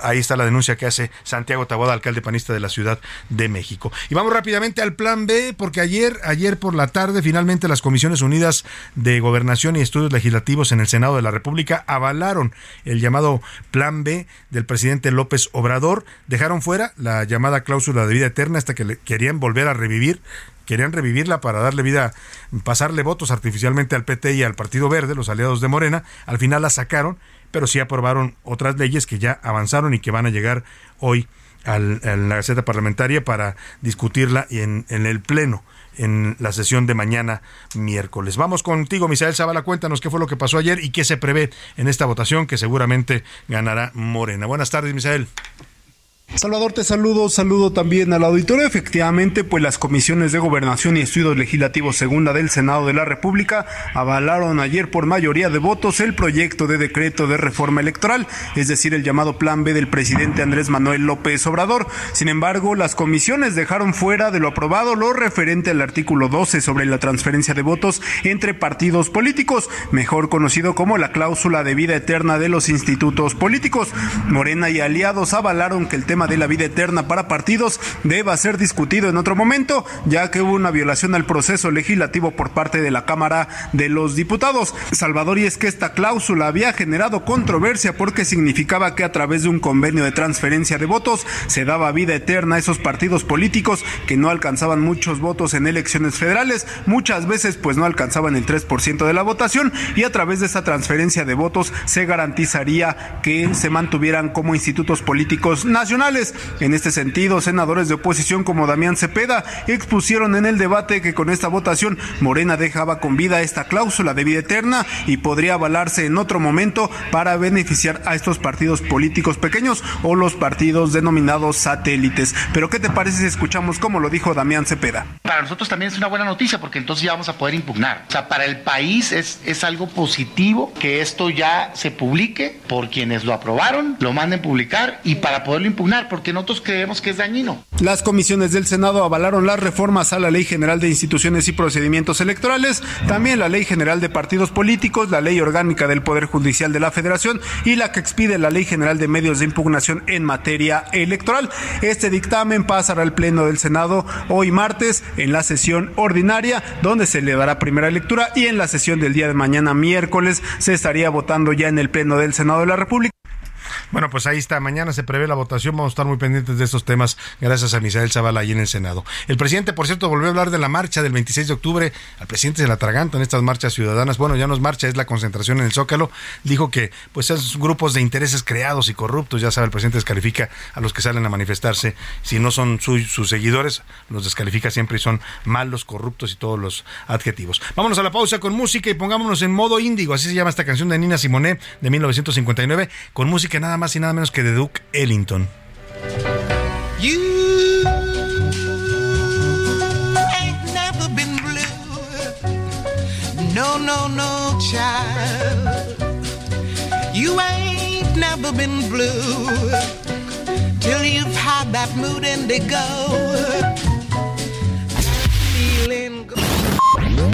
ahí está la denuncia que hace Santiago Taboada, alcalde panista de la Ciudad de México. Y vamos rápidamente al plan B, porque ayer, ayer por la tarde, finalmente las Comisiones Unidas de Gobernación y Estudios Legislativos en el Senado de la República avalaron el llamado plan B del presidente López Obrador. Dejaron fuera la llamada cláusula de vida eterna hasta que le querían volver a revivir querían revivirla para darle vida, pasarle votos artificialmente al PT y al Partido Verde, los aliados de Morena. Al final la sacaron, pero sí aprobaron otras leyes que ya avanzaron y que van a llegar hoy a la Gaceta Parlamentaria para discutirla en, en el Pleno en la sesión de mañana miércoles. Vamos contigo, Misael Zavala, cuéntanos qué fue lo que pasó ayer y qué se prevé en esta votación que seguramente ganará Morena. Buenas tardes, Misael. Salvador, te saludo, saludo también al auditorio. Efectivamente, pues las comisiones de gobernación y estudios legislativos segunda del Senado de la República avalaron ayer por mayoría de votos el proyecto de decreto de reforma electoral, es decir, el llamado Plan B del presidente Andrés Manuel López Obrador. Sin embargo, las comisiones dejaron fuera de lo aprobado lo referente al artículo 12 sobre la transferencia de votos entre partidos políticos, mejor conocido como la cláusula de vida eterna de los institutos políticos. Morena y aliados avalaron que el tema de la vida eterna para partidos deba ser discutido en otro momento, ya que hubo una violación al proceso legislativo por parte de la Cámara de los Diputados. Salvador, y es que esta cláusula había generado controversia porque significaba que a través de un convenio de transferencia de votos se daba vida eterna a esos partidos políticos que no alcanzaban muchos votos en elecciones federales, muchas veces pues no alcanzaban el 3% de la votación y a través de esa transferencia de votos se garantizaría que se mantuvieran como institutos políticos nacionales en este sentido, senadores de oposición como Damián Cepeda expusieron en el debate que con esta votación Morena dejaba con vida esta cláusula de vida eterna y podría avalarse en otro momento para beneficiar a estos partidos políticos pequeños o los partidos denominados satélites. Pero ¿qué te parece si escuchamos cómo lo dijo Damián Cepeda? Para nosotros también es una buena noticia porque entonces ya vamos a poder impugnar. O sea, para el país es, es algo positivo que esto ya se publique por quienes lo aprobaron, lo manden publicar y para poderlo impugnar porque nosotros creemos que es dañino. Las comisiones del Senado avalaron las reformas a la Ley General de Instituciones y Procedimientos Electorales, también la Ley General de Partidos Políticos, la Ley Orgánica del Poder Judicial de la Federación y la que expide la Ley General de Medios de Impugnación en materia electoral. Este dictamen pasará al Pleno del Senado hoy martes en la sesión ordinaria, donde se le dará primera lectura y en la sesión del día de mañana miércoles se estaría votando ya en el Pleno del Senado de la República. Bueno, pues ahí está. Mañana se prevé la votación. Vamos a estar muy pendientes de estos temas gracias a Misael Zavala ahí en el Senado. El presidente, por cierto, volvió a hablar de la marcha del 26 de octubre. Al presidente se la atragantan estas marchas ciudadanas. Bueno, ya no es marcha, es la concentración en el Zócalo. Dijo que pues esos grupos de intereses creados y corruptos, ya sabe, el presidente descalifica a los que salen a manifestarse. Si no son sus seguidores, los descalifica siempre y son malos, corruptos y todos los adjetivos. Vámonos a la pausa con música y pongámonos en modo índigo. Así se llama esta canción de Nina Simone de 1959, con música nada más y nada menos que de Duke Ellington. No, no, no, child. You ain't never been blue till you've had that mood indigo. Feeling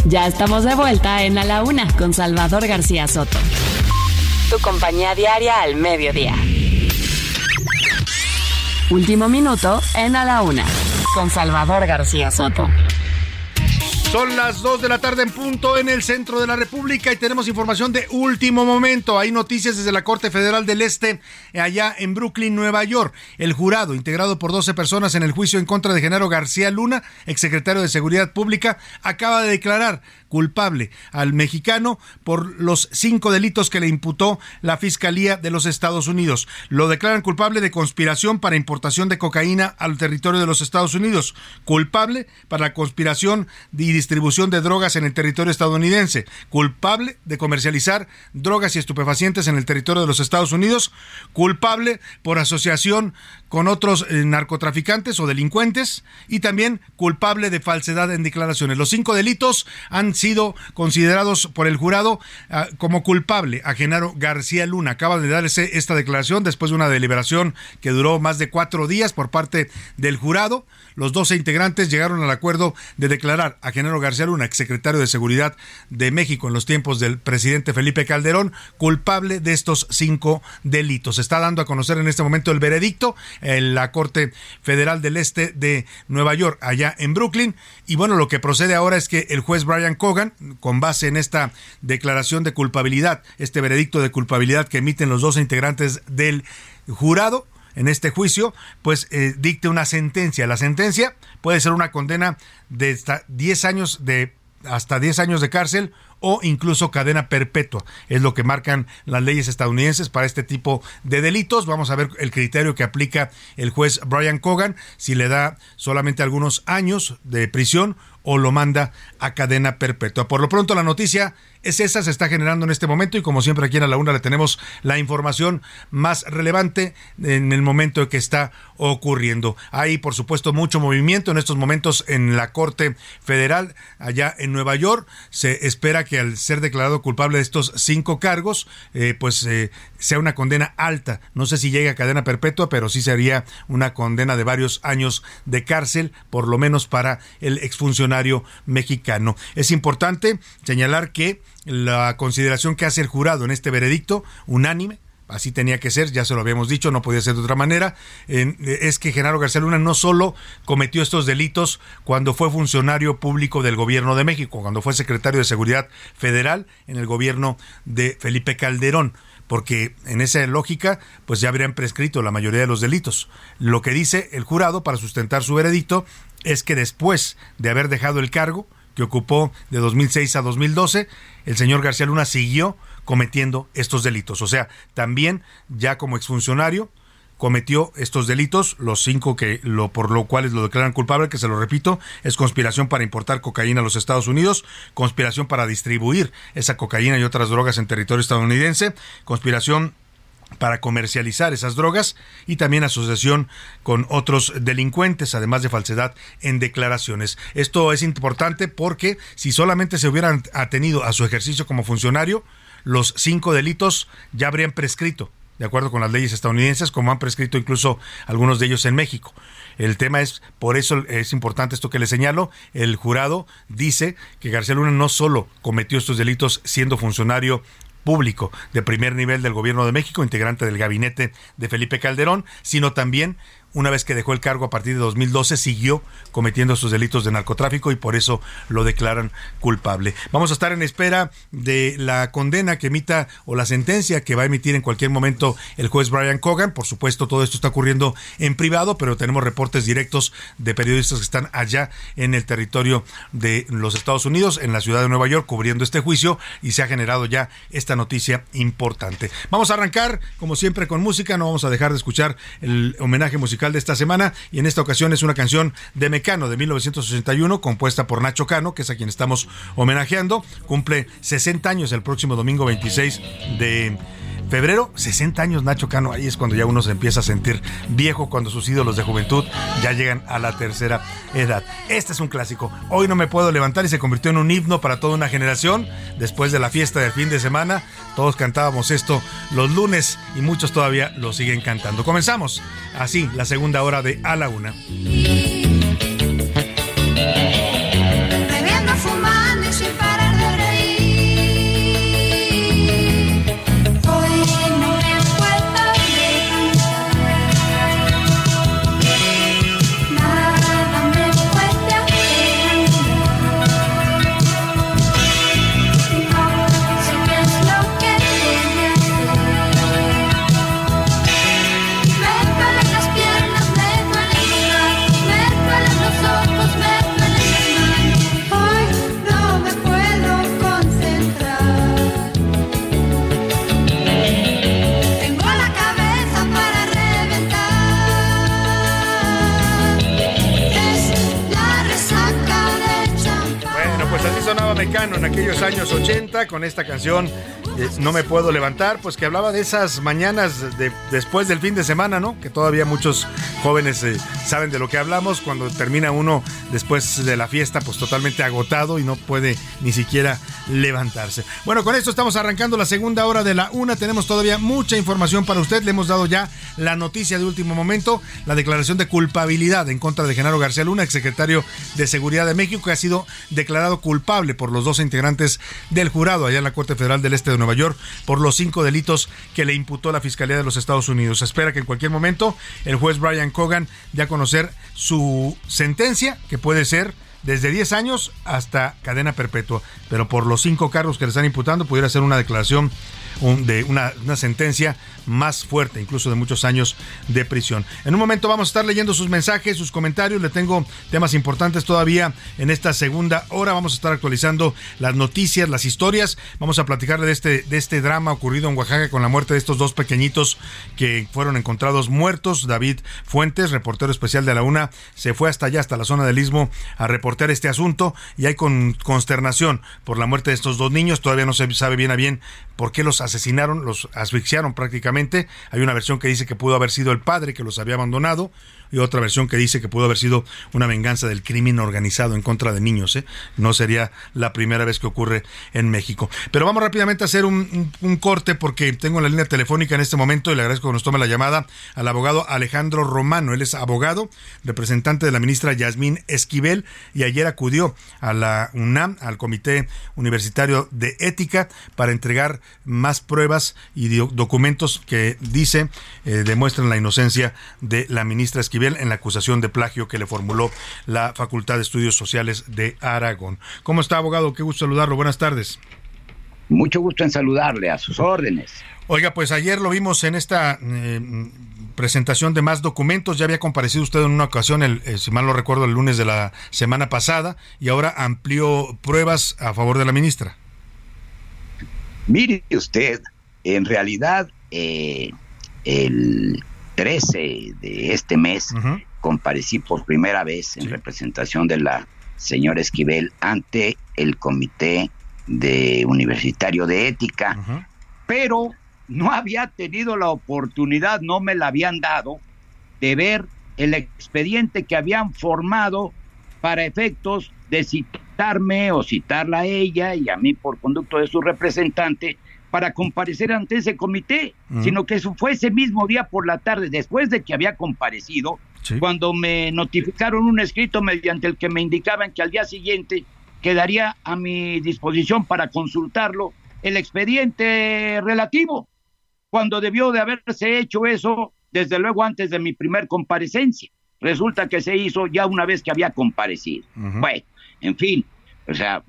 Ya estamos de vuelta en A la Una con Salvador García Soto. Tu compañía diaria al mediodía. Último minuto en A la Una con Salvador García Soto. Son las 2 de la tarde en punto en el centro de la República y tenemos información de último momento. Hay noticias desde la Corte Federal del Este, allá en Brooklyn, Nueva York. El jurado, integrado por 12 personas en el juicio en contra de Genaro García Luna, exsecretario de Seguridad Pública, acaba de declarar culpable al mexicano por los cinco delitos que le imputó la Fiscalía de los Estados Unidos. Lo declaran culpable de conspiración para importación de cocaína al territorio de los Estados Unidos, culpable para conspiración y distribución de drogas en el territorio estadounidense, culpable de comercializar drogas y estupefacientes en el territorio de los Estados Unidos, culpable por asociación con otros eh, narcotraficantes o delincuentes y también culpable de falsedad en declaraciones. Los cinco delitos han sido considerados por el jurado ah, como culpable a Genaro García Luna. Acaba de darse esta declaración después de una deliberación que duró más de cuatro días por parte del jurado. Los 12 integrantes llegaron al acuerdo de declarar a Genaro García Luna, exsecretario de Seguridad de México en los tiempos del presidente Felipe Calderón, culpable de estos cinco delitos. Se está dando a conocer en este momento el veredicto en la Corte Federal del Este de Nueva York, allá en Brooklyn. Y bueno, lo que procede ahora es que el juez Brian Cogan, con base en esta declaración de culpabilidad, este veredicto de culpabilidad que emiten los dos integrantes del jurado, en este juicio, pues eh, dicte una sentencia. La sentencia puede ser una condena de hasta 10 años de hasta 10 años de cárcel o incluso cadena perpetua. Es lo que marcan las leyes estadounidenses para este tipo de delitos. Vamos a ver el criterio que aplica el juez Brian Cogan, si le da solamente algunos años de prisión o lo manda a cadena perpetua. Por lo pronto la noticia es esa, se está generando en este momento y como siempre aquí en la una le tenemos la información más relevante en el momento que está ocurriendo. Hay por supuesto mucho movimiento en estos momentos en la Corte Federal allá en Nueva York. Se espera que al ser declarado culpable de estos cinco cargos, eh, pues eh, sea una condena alta. No sé si llega a cadena perpetua, pero sí sería una condena de varios años de cárcel, por lo menos para el exfuncionario mexicano. Es importante señalar que la consideración que hace el jurado en este veredicto unánime así tenía que ser, ya se lo habíamos dicho, no podía ser de otra manera, es que Genaro García Luna no solo cometió estos delitos cuando fue funcionario público del gobierno de México, cuando fue secretario de Seguridad Federal en el gobierno de Felipe Calderón, porque en esa lógica pues ya habrían prescrito la mayoría de los delitos. Lo que dice el jurado para sustentar su veredicto es que después de haber dejado el cargo, que ocupó de 2006 a 2012, el señor García Luna siguió cometiendo estos delitos. O sea, también ya como exfuncionario cometió estos delitos, los cinco que lo por lo cuales lo declaran culpable, que se lo repito, es conspiración para importar cocaína a los Estados Unidos, conspiración para distribuir esa cocaína y otras drogas en territorio estadounidense, conspiración para comercializar esas drogas y también asociación con otros delincuentes, además de falsedad en declaraciones. Esto es importante porque si solamente se hubieran atenido a su ejercicio como funcionario, los cinco delitos ya habrían prescrito de acuerdo con las leyes estadounidenses, como han prescrito incluso algunos de ellos en México. El tema es, por eso es importante esto que le señalo, el jurado dice que García Luna no solo cometió estos delitos siendo funcionario público de primer nivel del gobierno de México, integrante del gabinete de Felipe Calderón, sino también una vez que dejó el cargo a partir de 2012, siguió cometiendo sus delitos de narcotráfico y por eso lo declaran culpable. Vamos a estar en espera de la condena que emita o la sentencia que va a emitir en cualquier momento el juez Brian Cogan. Por supuesto, todo esto está ocurriendo en privado, pero tenemos reportes directos de periodistas que están allá en el territorio de los Estados Unidos, en la ciudad de Nueva York, cubriendo este juicio y se ha generado ya esta noticia importante. Vamos a arrancar, como siempre, con música. No vamos a dejar de escuchar el homenaje musical de esta semana y en esta ocasión es una canción de Mecano de 1981 compuesta por Nacho Cano, que es a quien estamos homenajeando. Cumple 60 años el próximo domingo 26 de febrero, 60 años Nacho Cano, ahí es cuando ya uno se empieza a sentir viejo cuando sus ídolos de juventud ya llegan a la tercera edad. Este es un clásico. Hoy no me puedo levantar y se convirtió en un himno para toda una generación. Después de la fiesta del fin de semana, todos cantábamos esto los lunes y muchos todavía lo siguen cantando. Comenzamos así la segunda hora de A la Una. Mecano en aquellos años 80 con esta canción No me puedo levantar, pues que hablaba de esas mañanas de, después del fin de semana, ¿no? Que todavía muchos jóvenes eh, saben de lo que hablamos cuando termina uno después de la fiesta pues totalmente agotado y no puede ni siquiera levantarse. Bueno, con esto estamos arrancando la segunda hora de la una. Tenemos todavía mucha información para usted. Le hemos dado ya la noticia de último momento, la declaración de culpabilidad en contra de Genaro García Luna, exsecretario de Seguridad de México, que ha sido declarado culpable por los dos integrantes del jurado allá en la Corte Federal del Este de Nueva York por los cinco delitos que le imputó la Fiscalía de los Estados Unidos. Se espera que en cualquier momento el juez Brian Cogan dé a conocer su sentencia, que puede ser desde 10 años hasta cadena perpetua, pero por los cinco cargos que le están imputando pudiera ser una declaración de una, sentencia más fuerte, incluso de muchos años de prisión. En un momento vamos a estar leyendo sus mensajes, sus comentarios. Le tengo temas importantes todavía en esta segunda hora. Vamos a estar actualizando las noticias, las historias. Vamos a platicarle de este, de este drama ocurrido en Oaxaca con la muerte de estos dos pequeñitos que fueron encontrados muertos. David Fuentes, reportero especial de la UNA, se fue hasta allá, hasta la zona del Istmo, a este asunto y hay con consternación por la muerte de estos dos niños. Todavía no se sabe bien a bien por qué los asesinaron, los asfixiaron prácticamente. Hay una versión que dice que pudo haber sido el padre que los había abandonado y otra versión que dice que pudo haber sido una venganza del crimen organizado en contra de niños. ¿eh? No sería la primera vez que ocurre en México. Pero vamos rápidamente a hacer un, corte porque tengo la línea telefónica en este momento y le agradezco que nos tome la llamada al abogado Alejandro Romano. Él es abogado, representante de la ministra Yasmín Esquivel y ayer acudió a la UNAM, al Comité Universitario de Ética, para entregar más pruebas y documentos que dice eh, demuestran la inocencia de la ministra Esquivel en la acusación de plagio que le formuló la Facultad de Estudios Sociales de Aragón. ¿Cómo está, abogado? Qué gusto saludarlo. Buenas tardes. Mucho gusto en saludarle, a sus órdenes. Oiga, pues ayer lo vimos en esta eh, presentación de más documentos. Ya había comparecido usted en una ocasión, el, eh, si mal no recuerdo, el lunes de la semana pasada, y ahora amplió pruebas a favor de la ministra. Mire usted, en realidad, eh, el 13 de este mes comparecí por primera vez en representación de la señora Esquivel ante el Comité de Universitario de Ética, pero no había tenido la oportunidad, no me la habían dado, de ver el expediente que habían formado para efectos de citar citarme o citarla a ella y a mí por conducto de su representante para comparecer ante ese comité, sino que eso fue ese mismo día por la tarde, después de que había comparecido, cuando me notificaron un escrito mediante el que me indicaban que al día siguiente quedaría a mi disposición para consultarlo el expediente relativo, cuando debió de haberse hecho eso desde luego antes de mi primer comparecencia. Resulta que se hizo ya una vez que había comparecido. Bueno, en fin, o sea,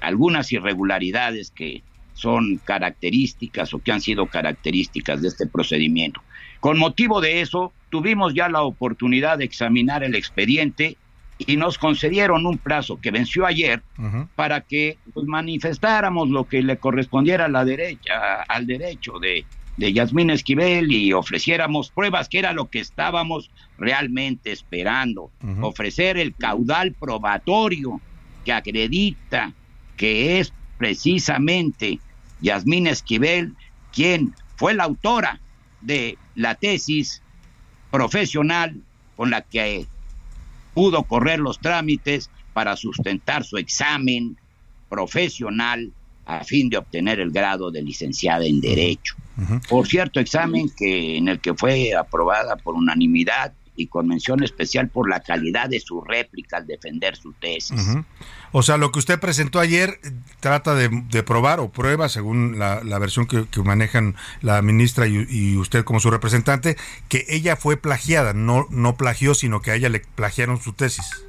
algunas irregularidades que son características o que han sido características de este procedimiento. Con motivo de eso, tuvimos ya la oportunidad de examinar el expediente y nos concedieron un plazo que venció ayer para que pues, manifestáramos lo que le correspondiera a la derecha, al derecho de, de Yasmín Esquivel y ofreciéramos pruebas que era lo que estábamos realmente esperando, ofrecer el caudal probatorio que acredita que es precisamente Yasmín Esquivel quien fue la autora de la tesis profesional con la que pudo correr los trámites para sustentar su examen profesional a fin de obtener el grado de licenciada en Derecho. Por cierto, examen que en el que fue aprobada por unanimidad y con mención especial por la calidad de su réplica al defender su tesis. O sea, lo que usted presentó ayer eh, trata de, probar o prueba, según la, versión que, manejan la ministra y, usted como su representante, que ella fue plagiada, no, no plagió, sino que a ella le plagiaron su tesis.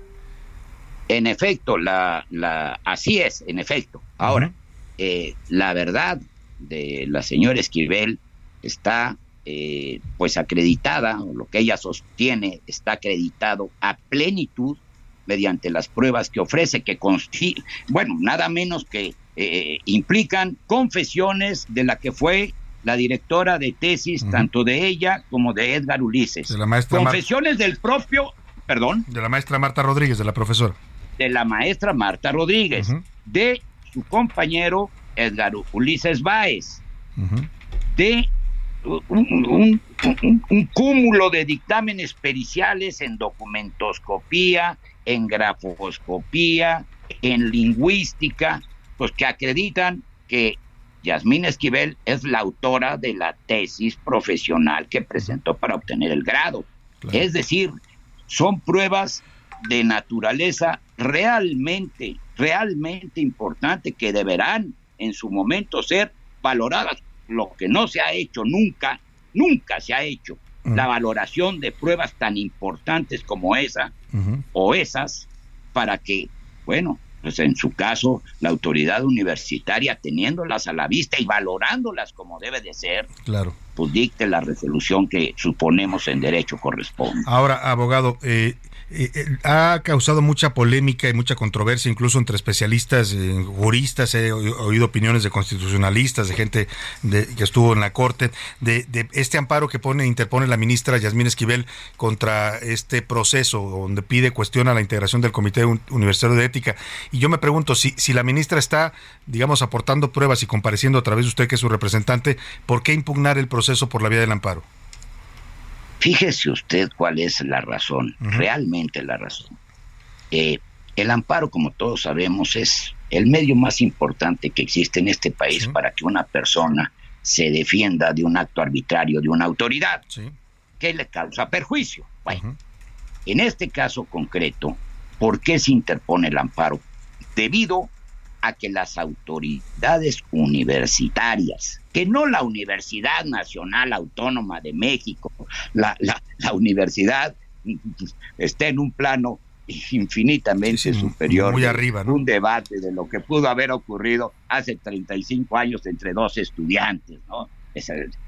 En efecto, la, la, así es, en efecto. Ahora, eh, la verdad de la señora Esquivel está eh, pues acreditada, o lo que ella sostiene está acreditado a plenitud mediante las pruebas que ofrece, que bueno, nada menos que eh, implican confesiones de la que fue la directora de tesis, tanto de ella como de Edgar Ulises. De la maestra confesiones del propio, perdón. De la maestra Marta Rodríguez, de la profesora. De la maestra Marta Rodríguez, de su compañero Edgar Ulises Báez, de un, cúmulo de dictámenes periciales en documentoscopía, en grafoscopía, en lingüística, pues que acreditan que Yasmín Esquivel es la autora de la tesis profesional que presentó para obtener el grado. Es decir, son pruebas de naturaleza realmente, realmente importante que deberán en su momento ser valoradas. Lo que no se ha hecho nunca, nunca se ha hecho la valoración de pruebas tan importantes como esa o esas para que, bueno, pues en su caso, la autoridad universitaria teniéndolas a la vista y valorándolas como debe de ser, claro. pues dicte la resolución que suponemos en derecho corresponde. Ahora, abogado, eh, eh, eh, ha causado mucha polémica y mucha controversia, incluso entre especialistas, eh, juristas, he oído opiniones de constitucionalistas, de gente que estuvo en la Corte, de, este amparo que pone, interpone la ministra Yasmín Esquivel contra este proceso, donde pide, cuestiona la integración del Comité Universitario de Ética. Y yo me pregunto, si, si la ministra está, digamos, aportando pruebas y compareciendo a través de usted, que es su representante, ¿por qué impugnar el proceso por la vía del amparo? Fíjese usted cuál es la razón, realmente la razón. Eh, el amparo, como todos sabemos, es el medio más importante que existe en este país para que una persona se defienda de un acto arbitrario de una autoridad que le causa perjuicio. en este caso concreto, ¿por qué se interpone el amparo? Debido a que las autoridades universitarias, que no la Universidad Nacional Autónoma de México, la, la, universidad esté en un plano infinitamente superior. Muy arriba, Un debate de lo que pudo haber ocurrido hace 35 años entre dos estudiantes, ¿no?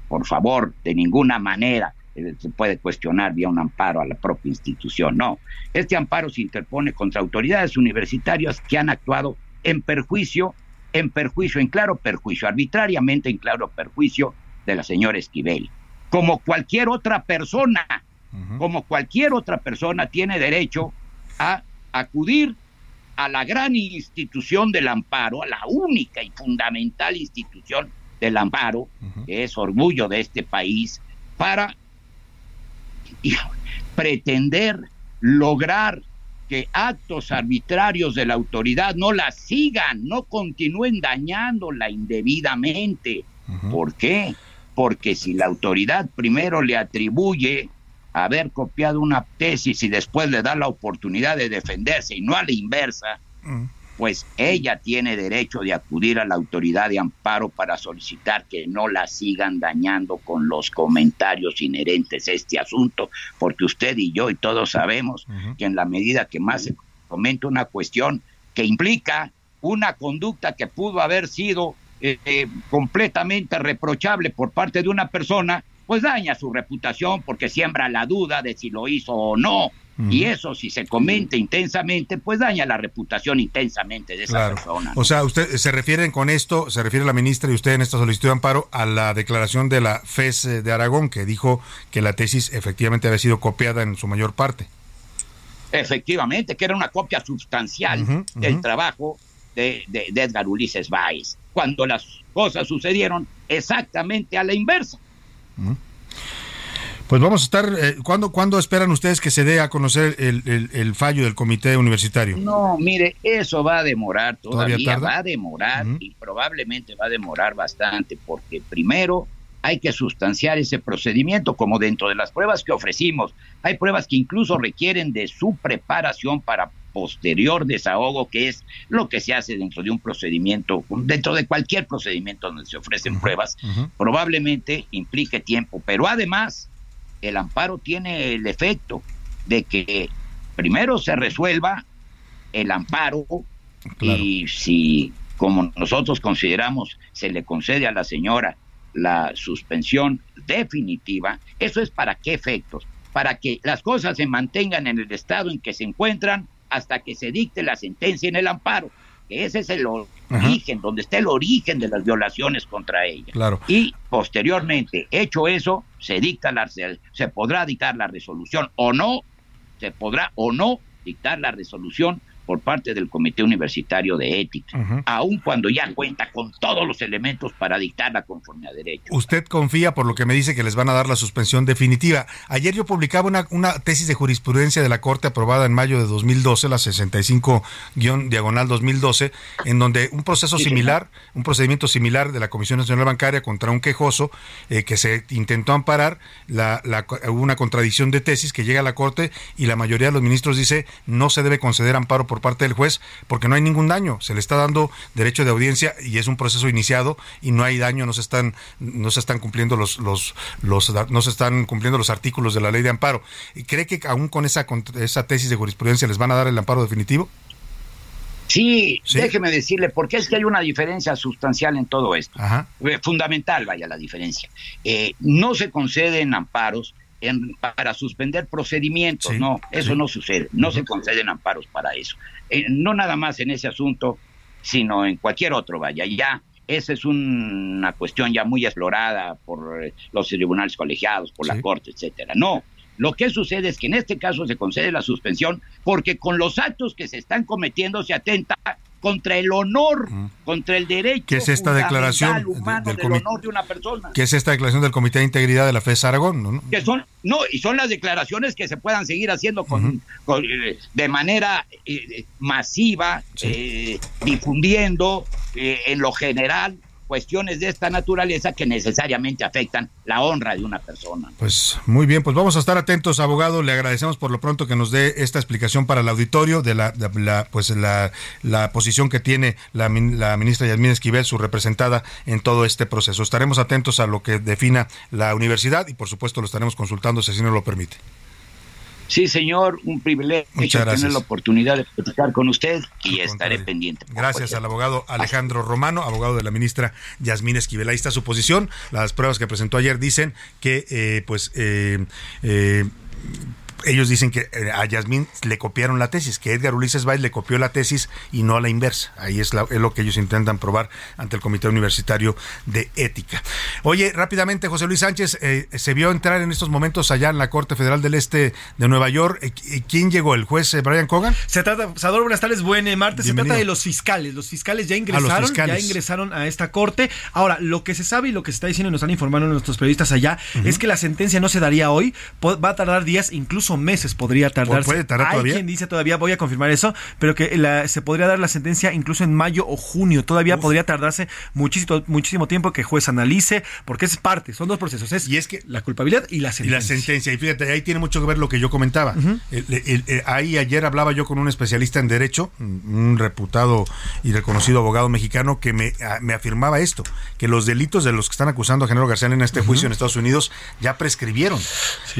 por favor, de ninguna manera eh, se puede cuestionar vía un amparo a la propia institución. No, este amparo se interpone contra autoridades universitarias que han actuado en perjuicio, en perjuicio, en claro perjuicio, arbitrariamente en claro perjuicio de la señora Esquivel. Como cualquier otra persona, como cualquier otra persona tiene derecho a acudir a la gran institución del amparo, a la única y fundamental institución del amparo, que es orgullo de este país, para pretender lograr que actos arbitrarios de la autoridad no la sigan, no continúen dañándola indebidamente. ¿Por qué? Porque si la autoridad primero le atribuye haber copiado una tesis y después le da la oportunidad de defenderse y no a la inversa, pues ella tiene derecho de acudir a la autoridad de amparo para solicitar que no la sigan dañando con los comentarios inherentes a este asunto, porque usted y yo y todos sabemos que en la medida que más se comenta una cuestión que implica una conducta que pudo haber sido eh, eh, completamente reprochable por parte de una persona, pues daña su reputación porque siembra la duda de si lo hizo o no. Y eso, si se comenta intensamente, pues daña la reputación intensamente de esa persona. O sea, usted se refieren con esto, se refiere la ministra y usted en esta solicitud de amparo a la declaración de la FES de Aragón, que dijo que la tesis efectivamente había sido copiada en su mayor parte. Efectivamente, que era una copia sustancial del trabajo de, de, Edgar Ulises Báez, cuando las cosas sucedieron exactamente a la inversa. Pues vamos a estar, eh, ¿cuándo, esperan ustedes que se dé a conocer el, fallo del comité universitario? No, mire, eso va a demorar todavía, va a demorar y probablemente va a demorar bastante, porque primero hay que sustanciar ese procedimiento, como dentro de las pruebas que ofrecimos, hay pruebas que incluso requieren de su preparación para posterior desahogo, que es lo que se hace dentro de un procedimiento, dentro de cualquier procedimiento donde se ofrecen pruebas, probablemente implique tiempo, pero además el amparo tiene el efecto de que primero se resuelva el amparo y si, como nosotros consideramos, se le concede a la señora la suspensión definitiva, ¿eso es para qué efectos? Para que las cosas se mantengan en el estado en que se encuentran hasta que se dicte la sentencia en el amparo que ese es el origen, donde está el origen de las violaciones contra ella. Claro. Y posteriormente, hecho eso, se dicta la, se podrá dictar la resolución o no, se podrá o no dictar la resolución por parte del Comité Universitario de Ética, aun cuando ya cuenta con todos los elementos para dictarla conforme a derecho. Usted confía, por lo que me dice, que les van a dar la suspensión definitiva. Ayer yo publicaba una, una tesis de jurisprudencia de la Corte aprobada en mayo de 2012, la 65-diagonal 2012, en donde un proceso similar, un procedimiento similar de la Comisión Nacional Bancaria contra un quejoso eh, que se intentó amparar, la, la, hubo una contradicción de tesis que llega a la Corte y la mayoría de los ministros dice no se debe conceder amparo por parte del juez porque no hay ningún daño, se le está dando derecho de audiencia y es un proceso iniciado y no hay daño, no se están no se están cumpliendo los los los no se están cumpliendo los artículos de la ley de amparo. ¿Y cree que aún con esa esa tesis de jurisprudencia les van a dar el amparo definitivo? Sí, déjeme decirle, porque es que hay una diferencia sustancial en todo esto. Eh, fundamental, vaya la diferencia. Eh, no se conceden amparos para suspender procedimientos. no, eso no sucede. No se conceden amparos para eso. Eh, no nada más en ese asunto, sino en cualquier otro, vaya. Ya esa es una cuestión ya muy explorada por eh, los tribunales colegiados, por la Corte, etcétera. No, lo que sucede es que en este caso se concede la suspensión porque con los actos que se están cometiendo se atenta contra el honor, contra el derecho ¿Qué es esta declaración humano del, honor de una persona. ¿Qué es esta declaración del Comité de Integridad de la FES Aragón? ¿no? Que son, no, y son las declaraciones que se puedan seguir haciendo con, eh, de manera eh, masiva, eh, difundiendo en lo general cuestiones de esta naturaleza que necesariamente afectan la honra de una persona. Pues muy bien, pues vamos a estar atentos, abogado. Le agradecemos por lo pronto que nos dé esta explicación para el auditorio de la, pues la, posición que tiene la, la ministra Yasmín Esquivel, su representada en todo este proceso. Estaremos atentos a lo que defina la universidad y por supuesto lo estaremos consultando si así nos lo permite. Sí, señor, un privilegio tener la oportunidad de platicar con usted y estaré pendiente. Gracias al abogado Alejandro Romano, abogado de la ministra Yasmín Esquivel. Ahí está su posición. Las pruebas que presentó ayer dicen que, eh, pues, eh, eh, ellos dicen que eh, a Yasmín le copiaron la tesis, que Edgar Ulises Baez le copió la tesis y no a la inversa. Ahí es, lo que ellos intentan probar ante el Comité Universitario de Ética. Oye, rápidamente, José Luis Sánchez, eh, se vio entrar en estos momentos allá en la Corte Federal del Este de Nueva York. Eh, ¿Quién llegó? ¿El juez Brian Cogan? Se trata, Sador, buenas tardes, buen martes. Se trata de los fiscales. Los fiscales ya ingresaron, ya ingresaron a esta Corte. Ahora, lo que se sabe y lo que se está diciendo y nos están informando nuestros periodistas allá es que la sentencia no se daría hoy, va a tardar días, incluso meses podría tardarse. puede tardar Hay todavía? quien dice todavía, voy a confirmar eso, pero que la- se podría dar la sentencia incluso en mayo o junio. Todavía podría tardarse muchísimo, muchísimo tiempo que el juez analice, porque es parte, son dos procesos. Es, Y es que la culpabilidad y la Y sentencia. la sentencia, y fíjate, ahí tiene mucho que ver lo que yo comentaba. El- el- el- ahí ayer hablaba yo con un especialista en derecho, un reputado y reconocido abogado mexicano, que me, a- me afirmaba esto, que los delitos de los que están acusando a Genaro García en este juicio en Estados Unidos ya prescribieron.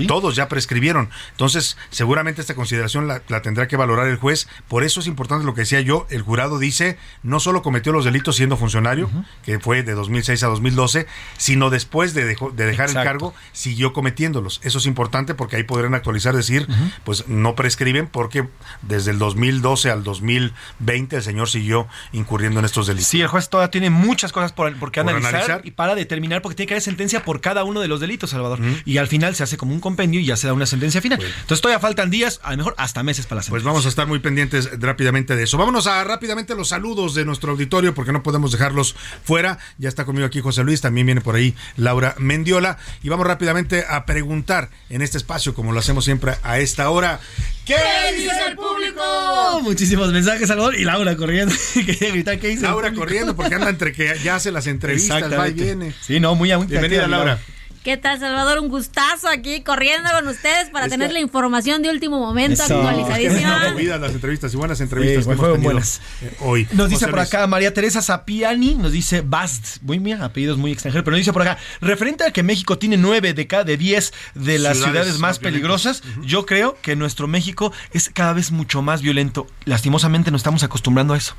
Todos ya prescribieron. Entonces, seguramente esta consideración la, la tendrá que valorar el juez. Por eso es importante lo que decía yo, el jurado dice, no solo cometió los delitos siendo funcionario, que fue de 2006 a 2012, sino después de, dejo- de dejar el cargo, siguió cometiéndolos. Eso es importante porque ahí podrán actualizar, decir, pues no prescriben porque desde el 2012 al 2020 el señor siguió incurriendo en estos delitos. Sí, el juez todavía tiene muchas cosas por, por qué analizar, analizar. y para determinar, porque tiene que haber sentencia por cada uno de los delitos, Salvador. Y al final se hace como un compendio y ya se da una sentencia final. Entonces todavía faltan días, a lo mejor hasta meses para la sentencia. Pues vamos a estar muy pendientes rápidamente de eso. Vámonos a rápidamente los saludos de nuestro auditorio porque no podemos dejarlos fuera. Ya está conmigo aquí José Luis, también viene por ahí Laura Mendiola. Y vamos rápidamente a preguntar en este espacio, como lo hacemos siempre a esta hora. ¿Qué dice el público? Muchísimos mensajes, Salvador. Y Laura corriendo. Quería gritar, ¿qué dice? Laura corriendo porque anda entre que ya hace las entrevistas, va y viene. Sí, no, muy muy Bienvenida, activa, Laura. ¿Qué tal, Salvador? Un gustazo aquí corriendo con ustedes para Es tener que- la información de último momento Eso. actualizadísima. Las entrevistas y buenas entrevistas Sí, que hemos buenas. eh, hoy. Nos dice por acá María Teresa Sapiani, nos dice Bast, muy bien, apellidos muy extranjeros, pero nos dice por acá, referente a que México tiene nueve de cada de 10 de las Ciudades ciudades, más más peligrosas, yo creo que nuestro México es cada vez mucho más violento. Lastimosamente nos estamos acostumbrando a eso.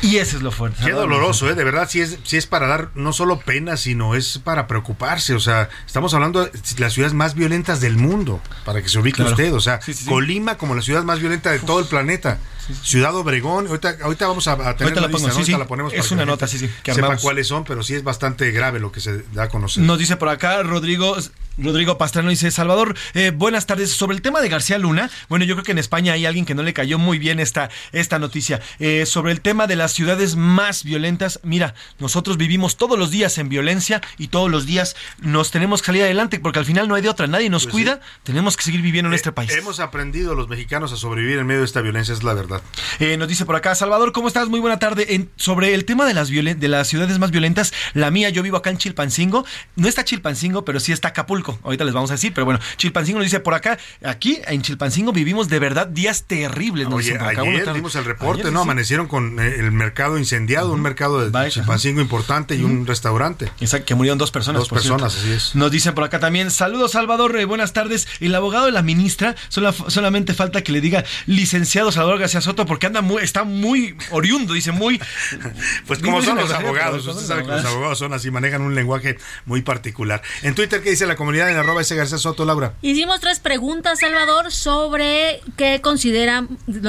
Y eso es lo fuerte. Qué doloroso, ¿eh? De verdad, sí es, sí es para dar no solo pena, sino es para preocuparse. O sea, estamos hablando de las ciudades más violentas del mundo, para que se ubique Claro. usted. O sea, Sí, sí, sí. Colima como la ciudad más violenta de todo el planeta. Ciudad Obregón, ahorita, ahorita vamos a, a tener Ahorita la lista, pongo, ¿no? sí, Ahorita la ponemos Es para una nota, sí, sí, que sepa cuáles son, pero sí es bastante grave lo que se da a conocer. Nos dice por acá Rodrigo Rodrigo Pastrano dice Salvador, eh, buenas tardes. Sobre el tema de García Luna, bueno, yo creo que en España hay alguien que no le cayó muy bien esta, esta noticia. Eh, sobre el tema de las ciudades más violentas, mira, nosotros vivimos todos los días en violencia y todos los días nos tenemos que salir adelante porque al final no hay de otra, nadie nos Pues cuida, tenemos que seguir viviendo en este país. Hemos aprendido los mexicanos a sobrevivir en medio de esta violencia, es la verdad. Eh, nos dice por acá, Salvador, ¿cómo estás? Muy buena tarde. En- sobre el tema de las, de las ciudades más violentas, la mía, yo vivo acá en Chilpancingo. No está Chilpancingo, pero sí está Acapulco. Ahorita les vamos a decir, pero bueno, Chilpancingo nos dice por acá, aquí en Chilpancingo vivimos de verdad días terribles. nos Oye, acá. Ayer tarde. dimos el reporte, Ayer, ¿no? sí. Amanecieron con eh, el mercado incendiado, un mercado de Chilpancingo importante y un restaurante. Exacto, que murieron dos personas. Dos cierto. personas, así es. Nos dicen por acá también, saludos Salvador, eh, buenas tardes. El abogado de la ministra, sola- solamente falta que le diga licenciado Salvador García Soto porque anda muy, está muy oriundo, dice muy... Pues como son los abogados, usted sabe que los abogados. abogados son así, manejan un lenguaje muy particular. En Twitter, ¿qué dice la comunidad en arroba ese García Soto, Laura? Hicimos tres preguntas, Salvador, sobre qué considera,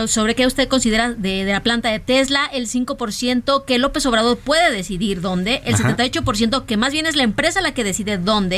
sobre qué usted considera de, de la planta de Tesla, el 5% que López Obrador puede decidir dónde, el Ajá. 78% que más bien es la empresa la que decide dónde,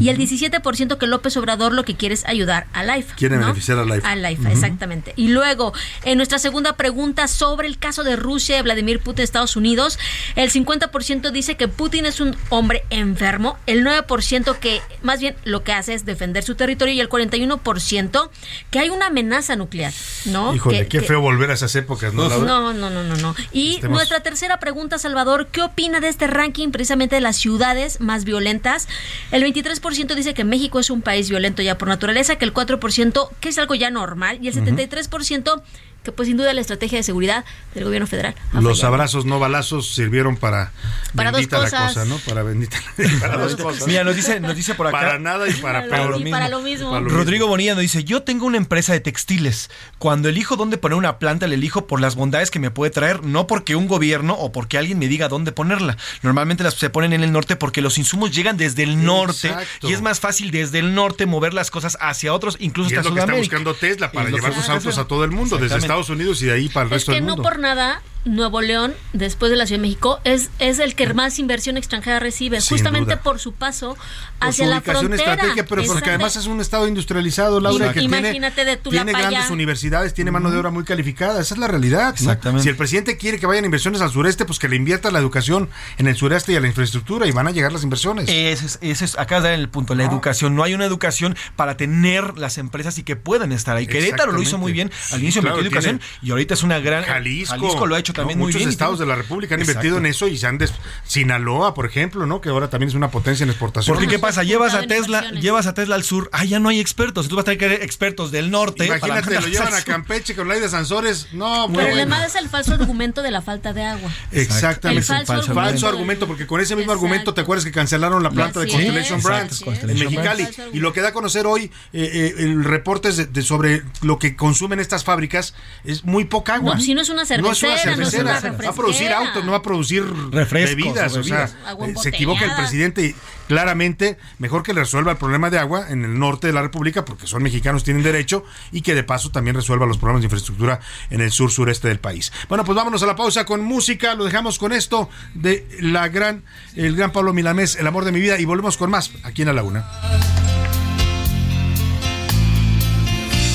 y el 17% que López Obrador lo que quiere es ayudar a Life. Quiere ¿no? beneficiar a Life. A Life, exactamente. Y luego, en nuestra segunda pregunta sobre el caso de Rusia y Vladimir Putin Estados Unidos, el 50% dice que Putin es un hombre enfermo, el 9% que más bien lo que hace es defender su territorio y el 41% que hay una amenaza nuclear, ¿no? Híjole, Que- qué que- feo volver a esas épocas, ¿no, Laura? no, no, no, no, no. Y Estemos- nuestra tercera pregunta, Salvador, ¿qué opina de este ranking precisamente de las ciudades más violentas? El 23% dice que México es un país violento ya por naturaleza, que el 4% que es algo ya normal y el 73% que pues sin duda la estrategia de seguridad del gobierno federal. Los fallado. abrazos no balazos sirvieron para, Para dos bendita la cosas. cosa, ¿no? Para bendita para dos cosas. Mira, nos dice, nos dice por acá. Para nada y para Para peor. lo- y para lo mismo. Para lo Rodrigo Bonilla nos dice, yo tengo una empresa de textiles. Cuando elijo dónde poner una planta, le elijo por las bondades que me puede traer, no porque un gobierno o porque alguien me diga dónde ponerla. Normalmente las se ponen en el norte porque los insumos llegan desde el norte Exacto. y es más fácil desde el norte mover las cosas hacia otros, incluso Y es hasta lo que está buscando Tesla para Es llevar sus autos a todo el mundo, desde Exactamente. Estados Unidos y de ahí para el Es resto que del no mundo. por nada Nuevo León, después de la Ciudad de México, es, es el que más inversión extranjera recibe, Sin justamente duda. por su paso hacia su la ubicación frontera. estratégica, pero porque además es un estado industrializado, Laura, que tiene, Imagínate de Tulapa tiene grandes universidades, tiene mano de obra muy calificada, esa es la realidad. ¿no? Exactamente. Si el presidente quiere que vayan inversiones al sureste, pues que le invierta la educación en el sureste y a la infraestructura y van a llegar las inversiones. Ese es, ese es, acá en el punto, la educación. No hay una educación para tener las empresas y que puedan estar ahí. Querétaro lo hizo muy bien al inicio claro, metió educación tiene y ahorita es una gran. Jalisco, lo ha hecho también ¿no? muy Muchos bien. estados de la República han Exacto. invertido en eso y se han des... Sinaloa, por ejemplo, ¿no? Que ahora también es una potencia en exportación. Porque qué pasa, llevas a Tesla, llevas a Tesla al sur, ah, ya no hay expertos, tú vas a tener que tener expertos del norte. para Imagínate, lo mandarlos llevan a. Campeche con la de Sansores. No, muy Pero bueno. además es el falso argumento de la falta de agua. Exactamente. El falso falso, argumento. argumento, porque con ese mismo argumento te acuerdas que cancelaron la planta de Constellation es, Brands en Mexicali. Y lo que da a conocer hoy eh, eh, el reporte es de, de sobre lo que consumen estas fábricas es muy poca agua. No, si no es una No es una cervecera, no es cervecera. una va a producir autos, no va a producir Refrescos, bebidas. o O sea, bebidas. Eh, se equivoca el presidente y claramente mejor que le resuelva el problema de agua en el norte de la República, porque son mexicanos, tienen derecho, y que de paso también resuelva los problemas de infraestructura en el sur sureste del país. Bueno, pues vámonos a la pausa con música, lo dejamos con esto de la gran, el gran Pablo Milamés, El amor de mi vida, y volvemos con más aquí en la laguna.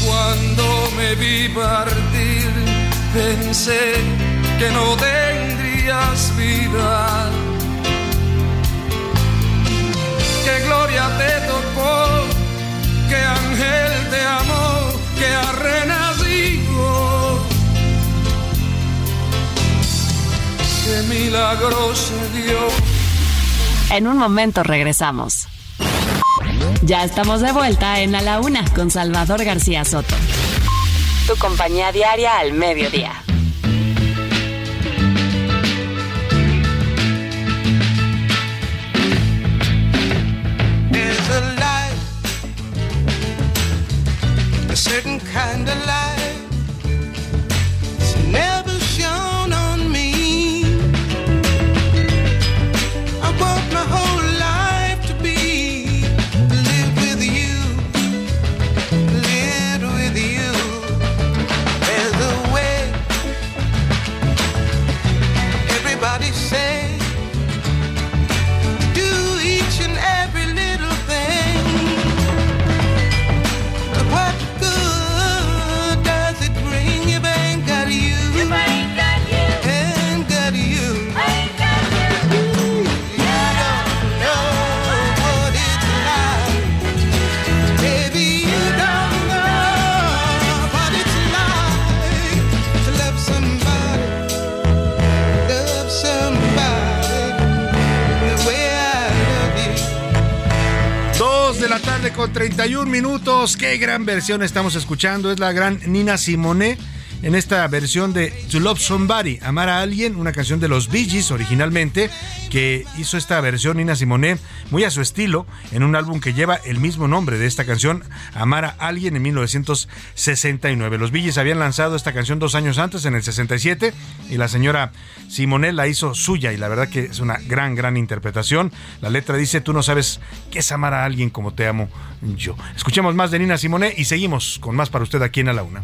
Cuando me vi partir, pensé que no tendrías vida. Que gloria te tocó, que ángel te amó, que ha renacido. Que milagro se dio. En un momento regresamos. Ya estamos de vuelta en A la Una con Salvador García Soto. Tu compañía diaria al mediodía. Certain kind of light. It's never shone on me. I want my whole life to be live with you, live with you. There's a way. Everybody say con 31 minutos. Qué gran versión estamos escuchando. Es la gran Nina Simone en esta versión de To Love Somebody, Amar a Alguien, una canción de los Bee Gees originalmente, que hizo esta versión Nina Simone muy a su estilo en un álbum que lleva el mismo nombre de esta canción, Amar a Alguien, en 1969. Los Bee Gees habían lanzado esta canción dos años antes, en el 67, y la señora Simone la hizo suya, y la verdad que es una gran, gran interpretación. La letra dice, tú no sabes qué es amar a alguien como te amo yo. Escuchemos más de Nina Simone y seguimos con más para usted aquí en A la Una.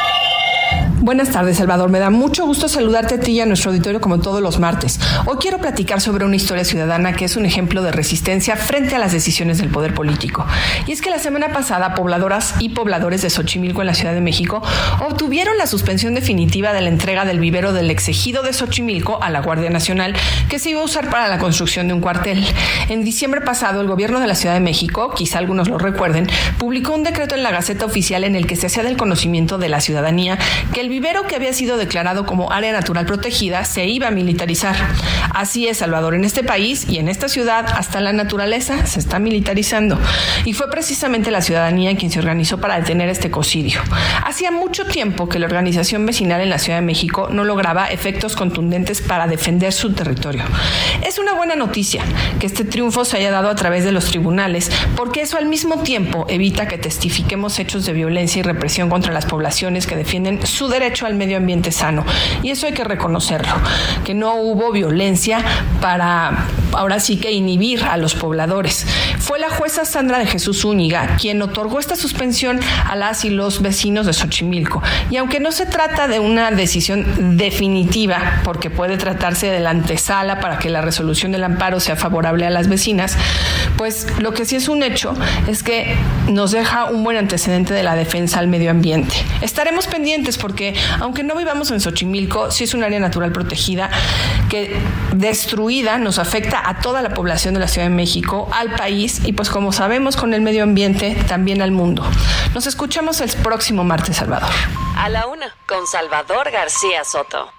Buenas tardes, Salvador. Me da mucho gusto saludarte a ti y a nuestro auditorio como todos los martes. Hoy quiero platicar sobre una historia ciudadana que es un ejemplo de resistencia frente a las decisiones del poder político. Y es que la semana pasada, pobladoras y pobladores de Xochimilco en la Ciudad de México obtuvieron la suspensión definitiva de la entrega del vivero del exegido de Xochimilco a la Guardia Nacional, que se iba a usar para la construcción de un cuartel. En diciembre pasado, el gobierno de la Ciudad de México, quizá algunos lo recuerden, publicó un decreto en la Gaceta Oficial en el que se hacía del conocimiento de la ciudadanía que el vivero que había sido declarado como área natural protegida se iba a militarizar. Así es, Salvador, en este país y en esta ciudad hasta la naturaleza se está militarizando. Y fue precisamente la ciudadanía quien se organizó para detener este ecocidio. Hacía mucho tiempo que la organización vecinal en la Ciudad de México no lograba efectos contundentes para defender su territorio. Es una buena noticia que este triunfo se haya dado a través de los tribunales, porque eso al mismo tiempo evita que testifiquemos hechos de violencia y represión contra las poblaciones que defienden su derecho al medio ambiente sano. Y eso hay que reconocerlo, que no hubo violencia para ahora sí que inhibir a los pobladores. Fue la jueza Sandra de Jesús Úñiga quien otorgó esta suspensión a las y los vecinos de Xochimilco. Y aunque no se trata de una decisión definitiva, porque puede tratarse de la antesala para que la resolución del amparo sea favorable a las vecinas, pues lo que sí es un hecho es que nos deja un buen antecedente de la defensa al medio ambiente. Estaremos pendientes porque aunque no vivamos en Xochimilco, sí es un área natural protegida que destruida nos afecta a toda la población de la Ciudad de México, al país y pues como sabemos con el medio ambiente también al mundo. Nos escuchamos el próximo martes, Salvador. A la una, con Salvador García Soto.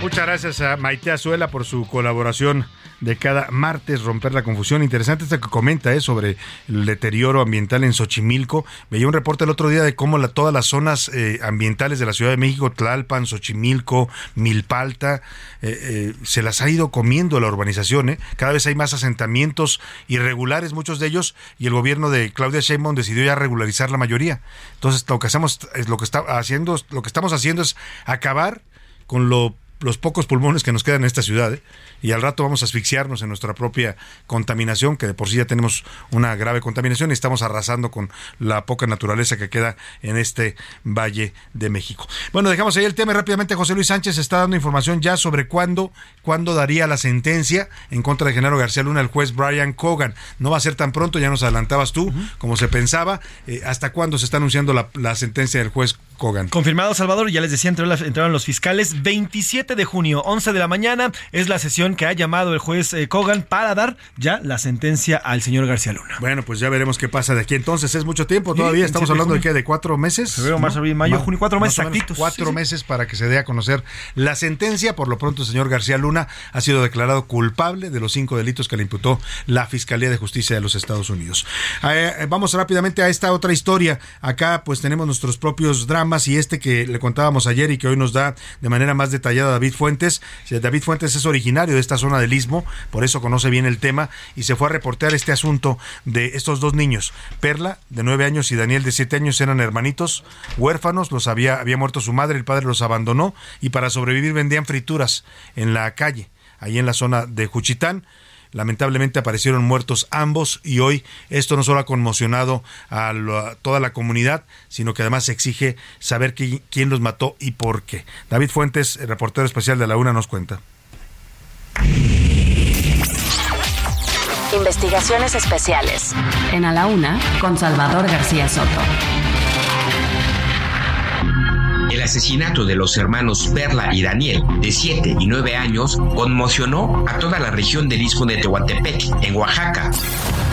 Muchas gracias a Maite Azuela por su colaboración de cada martes, romper la confusión. Interesante esto que comenta eh, sobre el deterioro ambiental en Xochimilco. Veía un reporte el otro día de cómo todas las zonas eh, ambientales de la Ciudad de México, Tlalpan, Xochimilco, Milpalta, eh, eh, se las ha ido comiendo la urbanización. Cada vez hay más asentamientos irregulares, muchos de ellos, y el gobierno de Claudia Sheinbaum decidió ya regularizar la mayoría. Entonces, lo que hacemos, es lo que está haciendo, lo que estamos haciendo es acabar con lo los pocos pulmones que nos quedan en esta ciudad ¿eh? y al rato vamos a asfixiarnos en nuestra propia contaminación, que de por sí ya tenemos una grave contaminación y estamos arrasando con la poca naturaleza que queda en este Valle de México. Bueno, dejamos ahí el tema rápidamente José Luis Sánchez está dando información ya sobre cuándo, cuándo daría la sentencia en contra de Genaro García Luna el juez Brian Cogan. No va a ser tan pronto, ya nos adelantabas tú, como se pensaba. Eh, ¿Hasta cuándo se está anunciando la, la sentencia del juez Cogan? Confirmado, Salvador, ya les decía, entraron, la- entraron los fiscales. 27 de junio, 11 de la mañana, es la sesión que ha llamado el juez eh, Kogan para dar ya la sentencia al señor García Luna. Bueno, pues ya veremos qué pasa de aquí. Entonces, es mucho tiempo Sí, todavía. Estamos 27 de hablando de qué? ¿De cuatro meses? Febrero, marzo, abril, mayo, Ma- junio, cuatro meses exactitos. Cuatro Sí, sí. meses para que se dé a conocer la sentencia. Por lo pronto, el señor García Luna ha sido declarado culpable de los cinco delitos que le imputó la Fiscalía de Justicia de los Estados Unidos. Eh, eh, vamos rápidamente a esta otra historia. Acá, pues, tenemos nuestros propios dramas y este que le contábamos ayer y que hoy nos da de manera más detallada David Fuentes. Eh, David Fuentes es originario de esta zona del Istmo, por eso conoce bien el tema y se fue a reportear este asunto de estos dos niños. Perla, de nueve años, y Daniel, de siete años, eran hermanitos, huérfanos, los había, había muerto su madre, el padre los abandonó y para sobrevivir vendían frituras en la calle, ahí en la zona de Juchitán. Lamentablemente aparecieron muertos ambos y hoy esto no solo ha conmocionado a, lo- a toda la comunidad, sino que además se exige saber qui- quién los mató y por qué. David Fuentes, el reportero especial de la UNA, nos cuenta. Investigaciones especiales. En A la Una, con Salvador García Soto. El asesinato de los hermanos Perla y Daniel, de 7 y 9 años, conmocionó a toda la región del Istmo de Tehuantepec, en Oaxaca.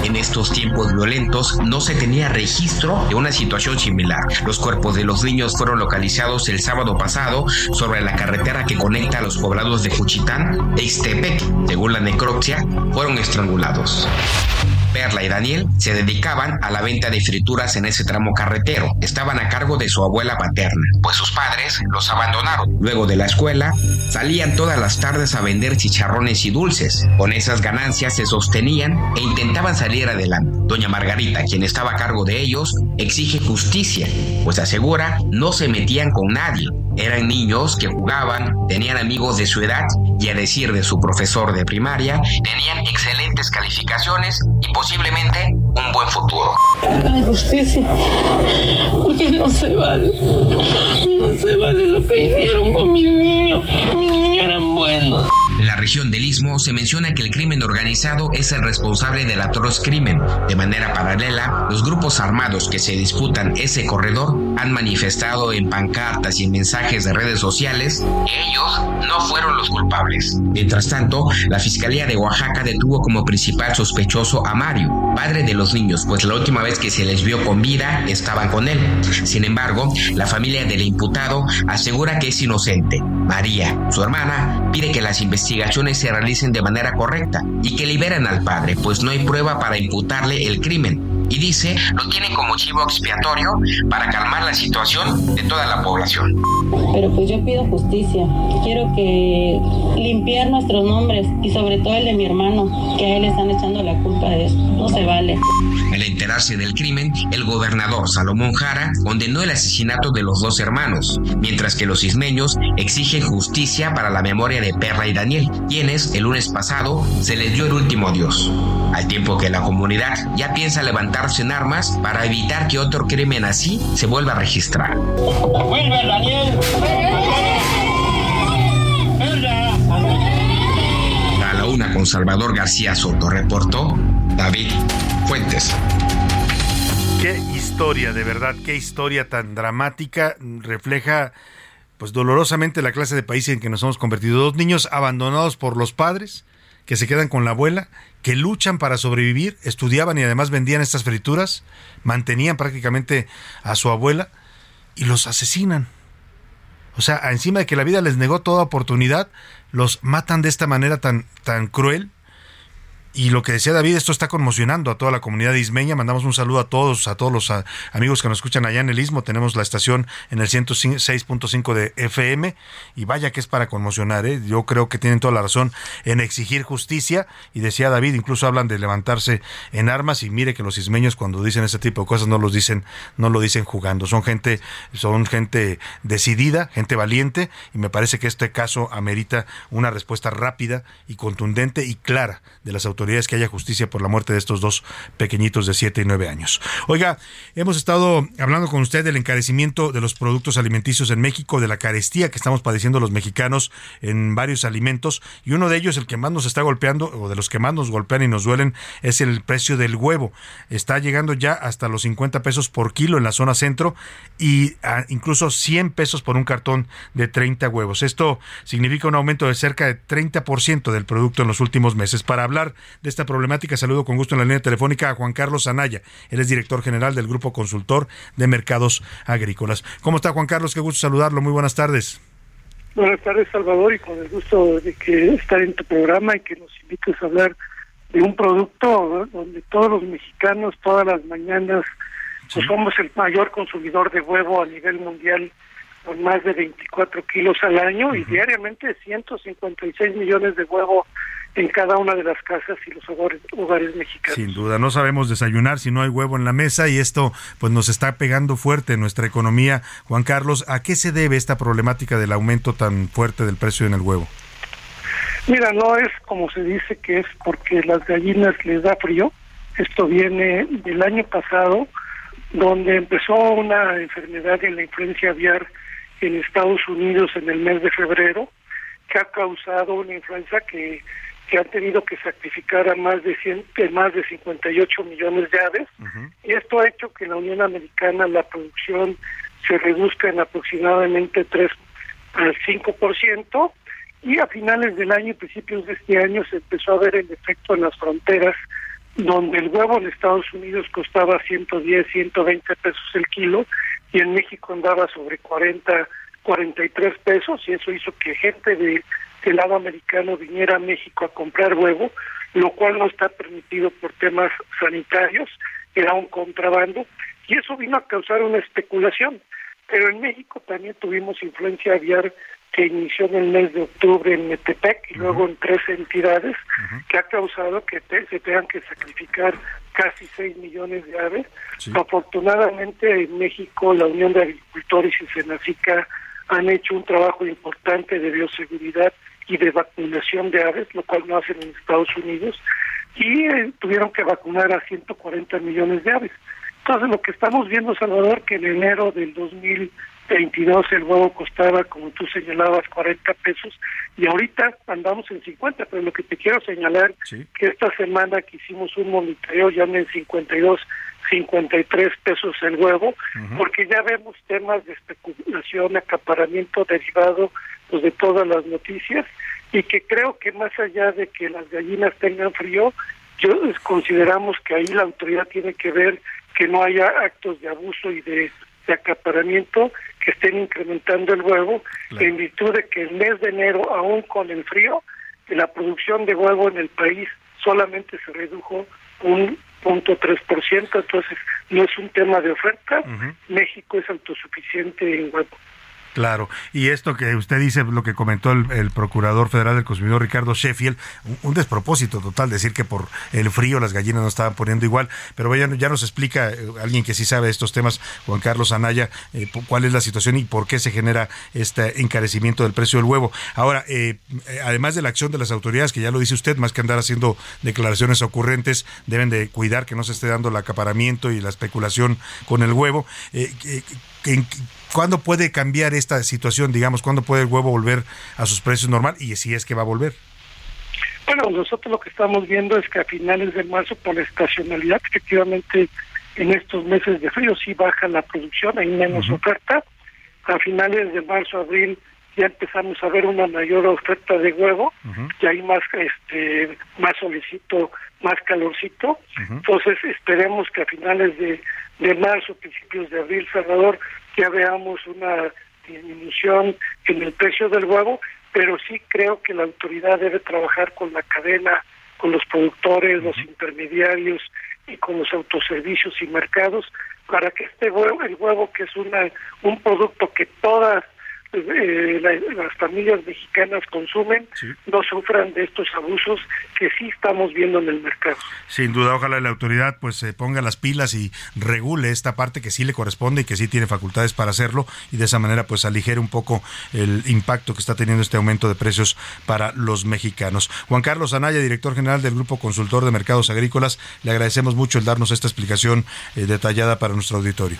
En estos tiempos violentos no se tenía registro de una situación similar. Los cuerpos de los niños fueron localizados el sábado pasado sobre la carretera que conecta a los poblados de Juchitán e Ixtepec. Según la necropsia, fueron estrangulados. Perla y Daniel se dedicaban a la venta de frituras en ese tramo carretero. Estaban a cargo de su abuela paterna, pues sus padres los abandonaron. Luego de la escuela, salían todas las tardes a vender chicharrones y dulces. Con esas ganancias se sostenían e intentaban salir adelante. Doña Margarita, quien estaba a cargo de ellos, exige justicia, pues asegura no se metían con nadie. Eran niños que jugaban, tenían amigos de su edad y a decir de su profesor de primaria, tenían excelentes calificaciones y posiblemente un buen futuro. Justicia, porque no se vale, no se vale lo que hicieron con mi niño, mi niño eran buenos. En la región del Istmo se menciona que el crimen organizado es el responsable del atroz crimen. De manera paralela, los grupos armados que se disputan ese corredor han manifestado en pancartas y en mensajes de redes sociales que ellos no fueron los culpables. Mientras tanto, la Fiscalía de Oaxaca detuvo como principal sospechoso a Mario, padre de los niños, pues la última vez que se les vio con vida estaban con él. Sin embargo, la familia del imputado asegura que es inocente. María, su hermana, pide que las investigaciones se realicen de manera correcta y que liberen al padre, pues no hay prueba para imputarle el crimen. Y dice, lo tienen como chivo expiatorio para calmar la situación de toda la población. Pero pues yo pido justicia. Quiero que limpiar nuestros nombres y sobre todo el de mi hermano, que a él le están echando la culpa de esto. No se vale. Al enterarse del crimen, el gobernador Salomón Jara condenó el asesinato de los dos hermanos, mientras que los ismeños exigen justicia para la memoria de Perla y Daniel, quienes el lunes pasado se les dio el último adiós. Al tiempo que la comunidad ya piensa levantarse en armas para evitar que otro crimen así se vuelva a registrar. ¡Vuelve, Daniel! A la una con Salvador García Soto reportó David Fuentes. Qué historia, de verdad, qué historia tan dramática refleja pues dolorosamente la clase de país en que nos hemos convertido. Dos niños abandonados por los padres que se quedan con la abuela, que luchan para sobrevivir, estudiaban y además vendían estas frituras, mantenían prácticamente a su abuela y los asesinan. O sea, encima de que la vida les negó toda oportunidad, los matan de esta manera tan, tan cruel. Y lo que decía David, esto está conmocionando a toda la comunidad ismeña. Mandamos un saludo a todos, a todos los amigos que nos escuchan allá en el Istmo. Tenemos la estación en el 106.5 de FM y vaya que es para conmocionar. ¿eh? Yo creo que tienen toda la razón en exigir justicia. Y decía David, incluso hablan de levantarse en armas y mire que los ismeños cuando dicen ese tipo de cosas no los dicen, no lo dicen jugando. Son gente, son gente decidida, gente valiente y me parece que este caso amerita una respuesta rápida y contundente y clara de las autoridades que haya justicia por la muerte de estos dos pequeñitos de 7 y 9 años. Oiga, hemos estado hablando con usted del encarecimiento de los productos alimenticios en México, de la carestía que estamos padeciendo los mexicanos en varios alimentos y uno de ellos, el que más nos está golpeando o de los que más nos golpean y nos duelen, es el precio del huevo. Está llegando ya hasta los 50 pesos por kilo en la zona centro y a incluso 100 pesos por un cartón de 30 huevos. Esto significa un aumento de cerca de 30% del producto en los últimos meses. Para hablar de esta problemática, saludo con gusto en la línea telefónica a Juan Carlos Anaya. Él es director general del Grupo Consultor de Mercados Agrícolas. ¿Cómo está Juan Carlos? Qué gusto saludarlo. Muy buenas tardes. Buenas tardes, Salvador, y con el gusto de que estar en tu programa y que nos invites a hablar de un producto donde todos los mexicanos, todas las mañanas, pues somos el mayor consumidor de huevo a nivel mundial con más de 24 kilos al año y diariamente 156 millones de huevo en cada una de las casas y los hogares, hogares mexicanos. Sin duda, no sabemos desayunar si no hay huevo en la mesa y esto pues nos está pegando fuerte en nuestra economía. Juan Carlos, ¿a qué se debe esta problemática del aumento tan fuerte del precio en el huevo? Mira, no es como se dice que es porque las gallinas les da frío. Esto viene del año pasado, donde empezó una enfermedad de la influencia aviar en Estados Unidos en el mes de febrero, que ha causado una influenza que, que han tenido que sacrificar a más de, 100, de más de 58 millones de aves. Y esto ha hecho que en la Unión Americana la producción se reduzca en aproximadamente 3 al 5%. Y a finales del año y principios de este año se empezó a ver el efecto en las fronteras, donde el huevo en Estados Unidos costaba 110, 120 pesos el kilo y en México andaba sobre 40, 43 pesos y eso hizo que gente de, del lado americano viniera a México a comprar huevo, lo cual no está permitido por temas sanitarios, era un contrabando y eso vino a causar una especulación. Pero en México también tuvimos influencia aviar que inició en el mes de octubre en Metepec y luego en tres entidades, que ha causado que te- se tengan que sacrificar casi 6 millones de aves. Afortunadamente en México la Unión de Agricultores y Senacica han hecho un trabajo importante de bioseguridad y de vacunación de aves, lo cual no hacen en Estados Unidos, y eh, tuvieron que vacunar a 140 millones de aves. Entonces lo que estamos viendo, Salvador, que en enero del 22 el huevo costaba, como tú señalabas, 40 pesos y ahorita andamos en 50, pero lo que te quiero señalar que esta semana que hicimos un monitoreo ya en 52, 53 pesos el huevo, porque ya vemos temas de especulación, acaparamiento derivado pues, de todas las noticias y que creo que más allá de que las gallinas tengan frío, yo consideramos que ahí la autoridad tiene que ver que no haya actos de abuso y de, de acaparamiento que estén incrementando el huevo en virtud de que el mes de enero, aún con el frío, la producción de huevo en el país solamente se redujo un punto tres por ciento, entonces no es un tema de oferta. México es autosuficiente en huevo. Claro, y esto que usted dice, lo que comentó el, el Procurador Federal del Consumidor Ricardo Sheffield, un, despropósito total decir que por el frío las gallinas no estaban poniendo igual, pero ya nos explica eh, alguien que sí sabe estos temas, Juan Carlos Anaya, eh, cuál es la situación y por qué se genera este encarecimiento del precio del huevo. Ahora, eh, eh, además de la acción de las autoridades, que ya lo dice usted, más que andar haciendo declaraciones ocurrentes, deben de cuidar que no se esté dando el acaparamiento y la especulación con el huevo. Que- ¿Cuándo puede cambiar esta situación, digamos? ¿Cuándo puede el huevo volver a sus precios normal? Y si es que va a volver. Bueno, nosotros lo que estamos viendo es que a finales de marzo, por la estacionalidad, efectivamente en estos meses de frío sí baja la producción, hay menos oferta. A finales de marzo, abril, ya empezamos a ver una mayor oferta de huevo, ya hay más este más solicito, más calorcito. Entonces esperemos que a finales de, de marzo, principios de abril, Salvador, ya veamos una disminución en el precio del huevo, pero sí creo que la autoridad debe trabajar con la cadena, con los productores, los intermediarios y con los autoservicios y mercados para que este huevo, el huevo que es una un producto que todas eh, la- las familias mexicanas consumen, no sufran de estos abusos que sí estamos viendo en el mercado. Sin duda, ojalá la autoridad pues se ponga las pilas y regule esta parte que sí le corresponde y que sí tiene facultades para hacerlo y de esa manera pues aligere un poco el impacto que está teniendo este aumento de precios para los mexicanos. Juan Carlos Anaya, director general del Grupo Consultor de Mercados Agrícolas, le agradecemos mucho el darnos esta explicación eh, detallada para nuestro auditorio.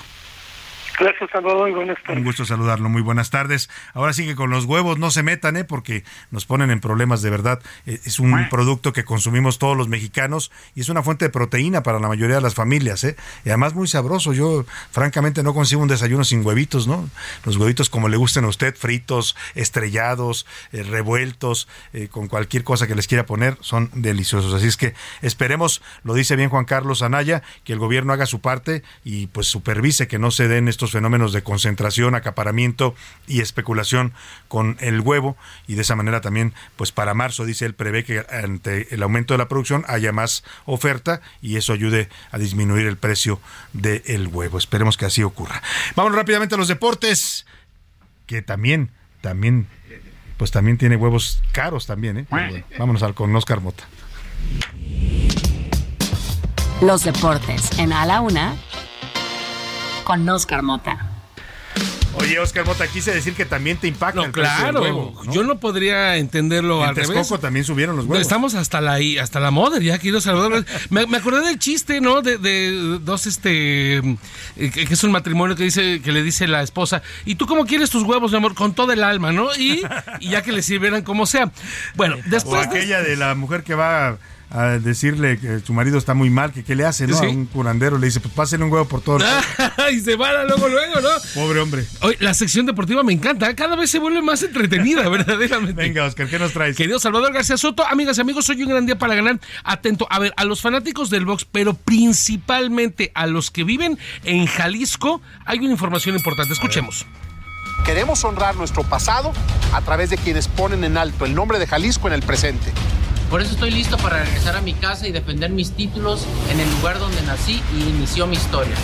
Gracias, Salvador, y buenas tardes. Un gusto saludarlo. Muy buenas tardes. Ahora sí que con los huevos no se metan, ¿eh? porque nos ponen en problemas de verdad. Eh, Es un producto que consumimos todos los mexicanos y es una fuente de proteína para la mayoría de las familias. ¿eh? Y además muy sabroso. Yo francamente no consigo un desayuno sin huevitos, ¿no? Los huevitos como le gusten a usted, fritos, estrellados, eh, revueltos, eh, con cualquier cosa que les quiera poner, son deliciosos. Así es que esperemos, lo dice bien Juan Carlos Anaya, que el gobierno haga su parte y pues supervise que no se den estos fenómenos de concentración, acaparamiento y especulación con el huevo y de esa manera también pues para marzo dice él prevé que ante el aumento de la producción haya más oferta y eso ayude a disminuir el precio del huevo. Esperemos que así ocurra. Vamos rápidamente a los deportes que también también pues también tiene huevos caros también, ¿eh? Bueno, vámonos al con Oscar Mota. Los deportes en A la Una con Oscar Mota. Oye, Oscar Mota, quise decir que también te impacta el precio Claro, del huevo. ¿no? yo no podría entenderlo En al revés. También subieron los huevos. Estamos hasta la hasta la moda, ya querido Salvador. Me, me acordé del chiste, ¿no? De, de dos este eh, que, que es un matrimonio que dice que le dice la esposa, "¿Y tú cómo quieres tus huevos, mi amor? Con todo el alma, ¿no?" Y, y ya que le sirvieran como sea. Bueno, O después de- aquella de la mujer que va a decirle que su marido está muy mal, que qué le hace, ¿no? Sí. A un curandero le dice, pues pásele un huevo por todo. el- y se van luego, luego, ¿no? Pobre hombre. Oye, la sección deportiva me encanta, ¿eh? cada vez se vuelve más entretenida, verdaderamente. Venga, Oscar, ¿qué nos traes? Querido Salvador García Soto, amigas y amigos, hoy un gran día para ganar. Atento, a ver, a los fanáticos del box, pero principalmente a los que viven en Jalisco, hay una información importante. Escuchemos. Queremos honrar nuestro pasado a través de quienes ponen en alto el nombre de Jalisco en el presente. Por eso estoy listo para regresar a mi casa y defender mis títulos en el lugar donde nací y inició mi historia.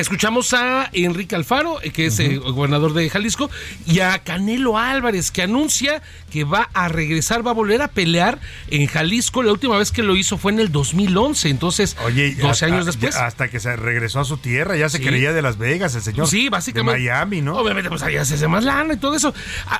Escuchamos a Enrique Alfaro, eh, que es eh, gobernador de Jalisco, y a Canelo Álvarez, que anuncia que va a regresar, va a volver a pelear en Jalisco. La última vez que lo hizo fue en el 2011, entonces, Oye, 12 hasta- años después. ya Hasta que se regresó a su tierra, ya se Sí. creía de Las Vegas, el señor. Sí, básicamente. De Miami, ¿no? Obviamente, pues allá se hace más lana y todo eso.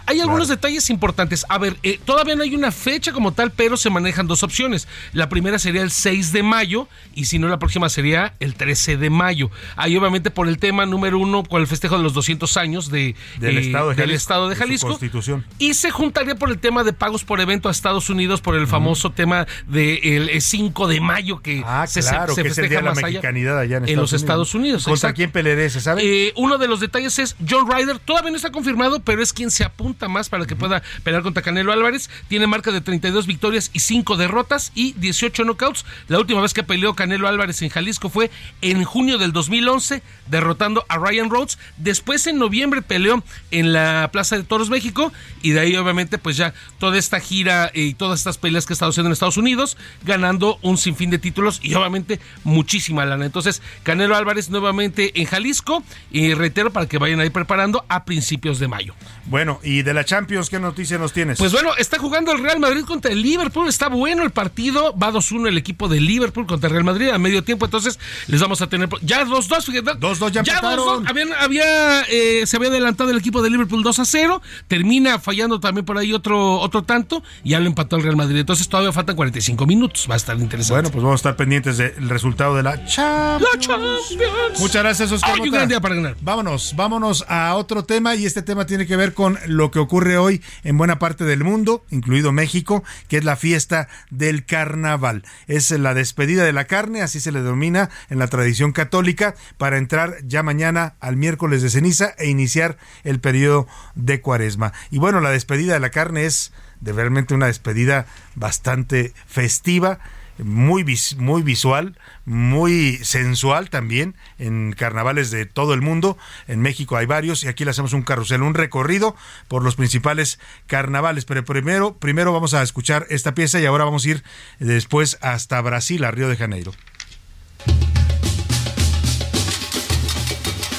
Hay algunos detalles importantes. A ver, eh, todavía no hay una fecha como tal, pero se manejan dos opciones. La primera sería el 6 de mayo y si no, la próxima sería el 13 de mayo. Ahí obviamente obviamente por el tema número uno, por el festejo de los 200 años de, Del eh, Estado de del Jalisco, Estado de de Jalisco. constitución. Y se juntaría por el tema de pagos por evento a Estados Unidos, por el famoso tema del 5 de mayo que se- Ah, Claro, se que es el festeja de la mexicanidad allá en, en los Estados Unidos. ¿Contra exacto. quién pelearé, se sabe? Eh, uno de los detalles es John Ryder, todavía no está confirmado, pero es quien se apunta más para que pueda pelear contra Canelo Álvarez. Tiene marca de 32 victorias y 5 derrotas y 18 knockouts. La última vez que peleó Canelo Álvarez en Jalisco fue en junio del 2011, derrotando a Ryan Rhodes. Después en noviembre peleó en la Plaza de Toros México y de ahí obviamente pues ya toda esta gira y todas estas peleas que ha estado haciendo en Estados Unidos, ganando un sinfín de títulos y obviamente muchísima lana. Entonces Canelo Álvarez nuevamente en Jalisco y reitero para que vayan ahí preparando a principios de mayo. Bueno, y de la Champions, ¿qué noticia nos tienes? Pues bueno, está jugando el Real Madrid contra el Liverpool. Está bueno el partido. Va 2-1 el equipo de Liverpool contra el Real Madrid a medio tiempo. Entonces les vamos a tener. Ya 2-2, fíjate. 2-2 ya empataron. 2-2. Habían- había, eh, se había adelantado el equipo de Liverpool 2-0. Termina fallando también por ahí otro, otro tanto. Y ya lo empató el Real Madrid. Entonces todavía faltan 45 minutos. Va a estar interesante. Bueno, pues vamos a estar pendientes del resultado de la Champions. Muchas gracias, Oscar. Ay, un gran día para ganar. Vámonos, vámonos a otro tema y este tema tiene que ver con lo que ocurre hoy en buena parte del mundo, incluido México, que es la fiesta del carnaval. Es la despedida de la carne, así se le denomina en la tradición católica, para entrar ya mañana al miércoles de ceniza e iniciar el periodo de cuaresma. Y bueno, la despedida de la carne es de realmente una despedida bastante festiva muy, vis- muy visual, muy sensual también en carnavales de todo el mundo. En México hay varios y aquí le hacemos un carrusel, un recorrido por los principales carnavales. Pero primero, primero vamos a escuchar esta pieza y ahora vamos a ir después hasta Brasil, a Río de Janeiro.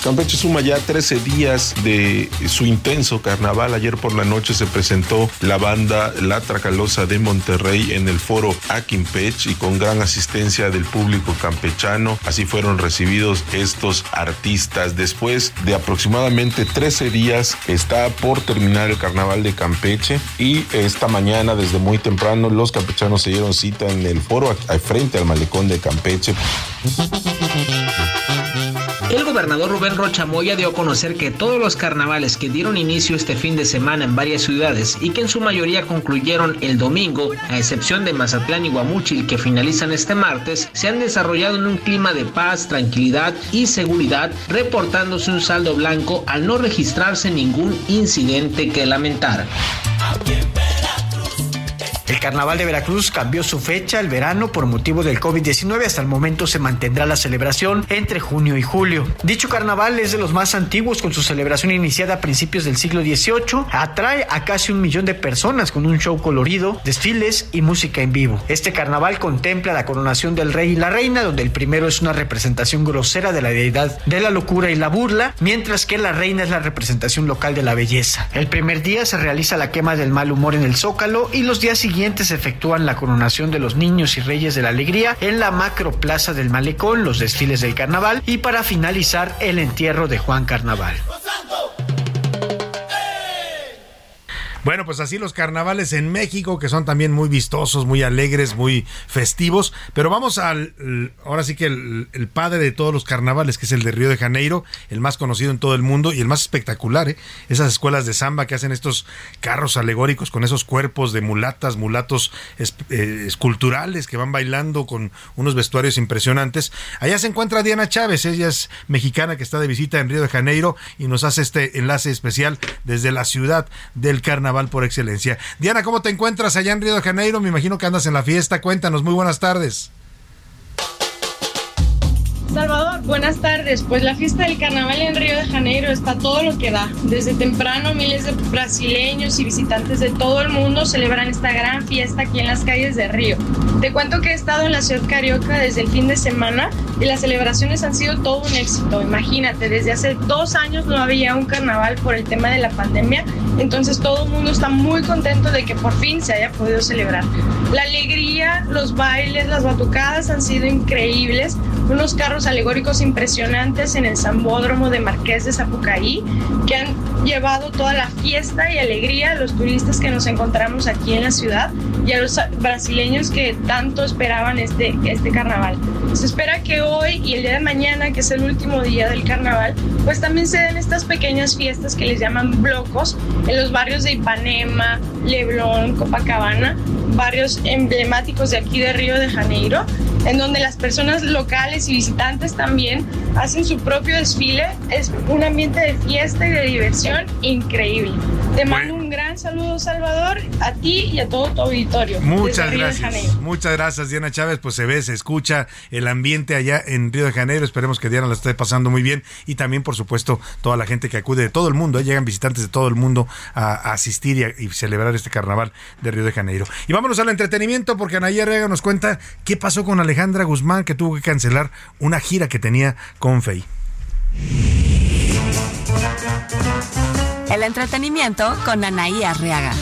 Campeche suma ya 13 días de su intenso carnaval. Ayer por la noche se presentó la banda La Tracalosa de Monterrey en el foro Aquimpech y con gran asistencia del público campechano. Así fueron recibidos estos artistas. Después de aproximadamente 13 días está por terminar el carnaval de Campeche y esta mañana desde muy temprano los campechanos se dieron cita en el foro frente al malecón de Campeche. El gobernador Rubén Rocha Moya dio a conocer que todos los carnavales que dieron inicio este fin de semana en varias ciudades y que en su mayoría concluyeron el domingo, a excepción de Mazatlán y Guamúchil que finalizan este martes, se han desarrollado en un clima de paz, tranquilidad y seguridad, reportándose un saldo blanco al no registrarse ningún incidente que lamentar. El carnaval de Veracruz cambió su fecha el verano por motivo del COVID-19. Hasta el momento se mantendrá la celebración entre junio y julio. Dicho carnaval es de los más antiguos con su celebración iniciada a principios del siglo XVIII. Atrae a casi un millón de personas con un show colorido, desfiles y música en vivo. Este carnaval contempla la coronación del rey y la reina, donde el primero es una representación grosera de la deidad de la locura y la burla, mientras que la reina es la representación local de la belleza. El primer día se realiza la quema del mal humor en el Zócalo y los días siguientes se efectúan la coronación de los niños y reyes de la alegría en la macroplaza del malecón, los desfiles del carnaval y para finalizar el entierro de Juan Carnaval. Bueno, pues así los carnavales en México, que son también muy vistosos, muy alegres, muy festivos. Pero vamos al, ahora sí que el, padre de todos los carnavales, que es el de Río de Janeiro, el más conocido en todo el mundo y el más espectacular, ¿eh? Esas escuelas de samba que hacen estos carros alegóricos con esos cuerpos de mulatas, mulatos eh, esculturales que van bailando con unos vestuarios impresionantes. Allá se encuentra Diana Chávez, ella es mexicana que está de visita en Río de Janeiro y nos hace este enlace especial desde la ciudad del carnaval por excelencia. Diana, ¿cómo te encuentras allá en Río de Janeiro? Me imagino que andas en la fiesta. Cuéntanos, muy buenas tardes. Salvador, buenas tardes. Pues la fiesta del carnaval en Río de Janeiro está todo lo que da. Desde temprano miles de brasileños y visitantes de todo el mundo celebran esta gran fiesta aquí en las calles de Río. Te cuento que he estado en la ciudad carioca desde el fin de semana y las celebraciones han sido todo un éxito. Imagínate, desde hace dos años no había un carnaval por el tema de la pandemia, entonces todo el mundo está muy contento de que por fin se haya podido celebrar. La alegría, los bailes, las batucadas han sido increíbles unos carros alegóricos impresionantes en el Zambódromo de Marqués de Zapucaí, que han llevado toda la fiesta y alegría a los turistas que nos encontramos aquí en la ciudad y a los brasileños que tanto esperaban este, este carnaval. Se espera que hoy y el día de mañana, que es el último día del carnaval, pues también se den estas pequeñas fiestas que les llaman blocos en los barrios de Ipanema, Leblon, Copacabana, barrios emblemáticos de aquí de Río de Janeiro, en donde las personas locales y visitantes también hacen su propio desfile. Es un ambiente de fiesta y de diversión increíble. Te mando un gran saludo, Salvador, a ti y a todo tu auditorio. Muchas gracias. Muchas gracias, Diana Chávez. Pues se ve, se escucha el ambiente allá en Río de Janeiro. Esperemos que Diana la esté pasando muy bien. Y también, por supuesto, toda la gente que acude de todo el mundo. ¿eh? Llegan visitantes de todo el mundo a, a asistir y, a- y celebrar este carnaval de Río de Janeiro. Y vámonos al entretenimiento porque Anaya Rega nos cuenta qué pasó con Alejandra Guzmán, que tuvo que cancelar una gira que tenía con Fey. El entretenimiento con Anaí Arriaga.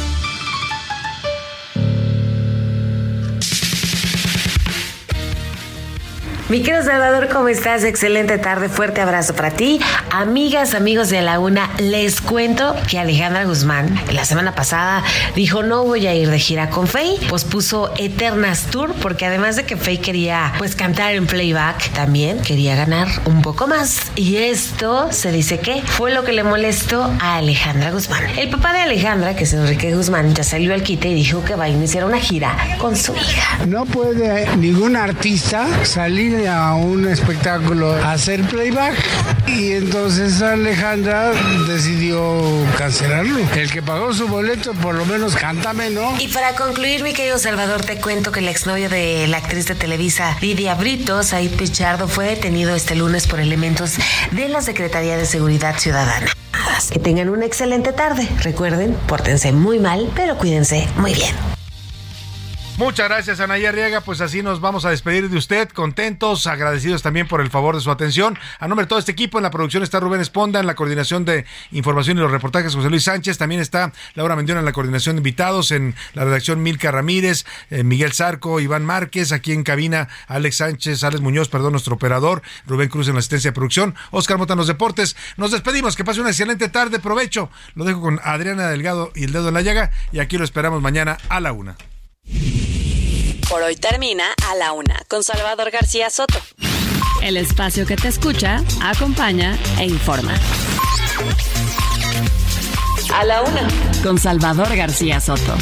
Mi querido Salvador, ¿cómo estás? Excelente tarde, fuerte abrazo para ti. Amigas, amigos de la una, les cuento que Alejandra Guzmán la semana pasada dijo no voy a ir de gira con Faye, pues puso Eternas Tour porque además de que Faye quería pues cantar en playback, también quería ganar un poco más. Y esto se dice que fue lo que le molestó a Alejandra Guzmán. El papá de Alejandra, que es Enrique Guzmán, ya salió al quite y dijo que va a iniciar una gira con su hija. No puede ningún artista salir a un espectáculo hacer playback y entonces Alejandra decidió cancelarlo. El que pagó su boleto por lo menos cántame, ¿no? Y para concluir, mi querido Salvador, te cuento que el exnovio de la actriz de Televisa, Lidia Brito, Said Pichardo, fue detenido este lunes por elementos de la Secretaría de Seguridad Ciudadana. Que tengan una excelente tarde. Recuerden, pórtense muy mal, pero cuídense muy bien. Muchas gracias, Anaya Arriaga. Pues así nos vamos a despedir de usted, contentos, agradecidos también por el favor de su atención. A nombre de todo este equipo, en la producción está Rubén Esponda, en la coordinación de información y los reportajes José Luis Sánchez, también está Laura Mendiona en la coordinación de invitados, en la redacción Milka Ramírez, eh, Miguel Zarco, Iván Márquez, aquí en cabina Alex Sánchez, Alex Muñoz, perdón, nuestro operador, Rubén Cruz en la asistencia de producción, Oscar Mota en los deportes. Nos despedimos, que pase una excelente tarde, provecho. Lo dejo con Adriana Delgado y el dedo en la llaga, y aquí lo esperamos mañana a la una. Por hoy termina a la una con Salvador García Soto. El espacio que te escucha, acompaña e informa. A la una con Salvador García Soto.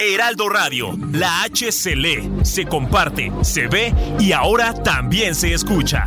Heraldo Radio, la H se lee, se comparte, se ve y ahora también se escucha.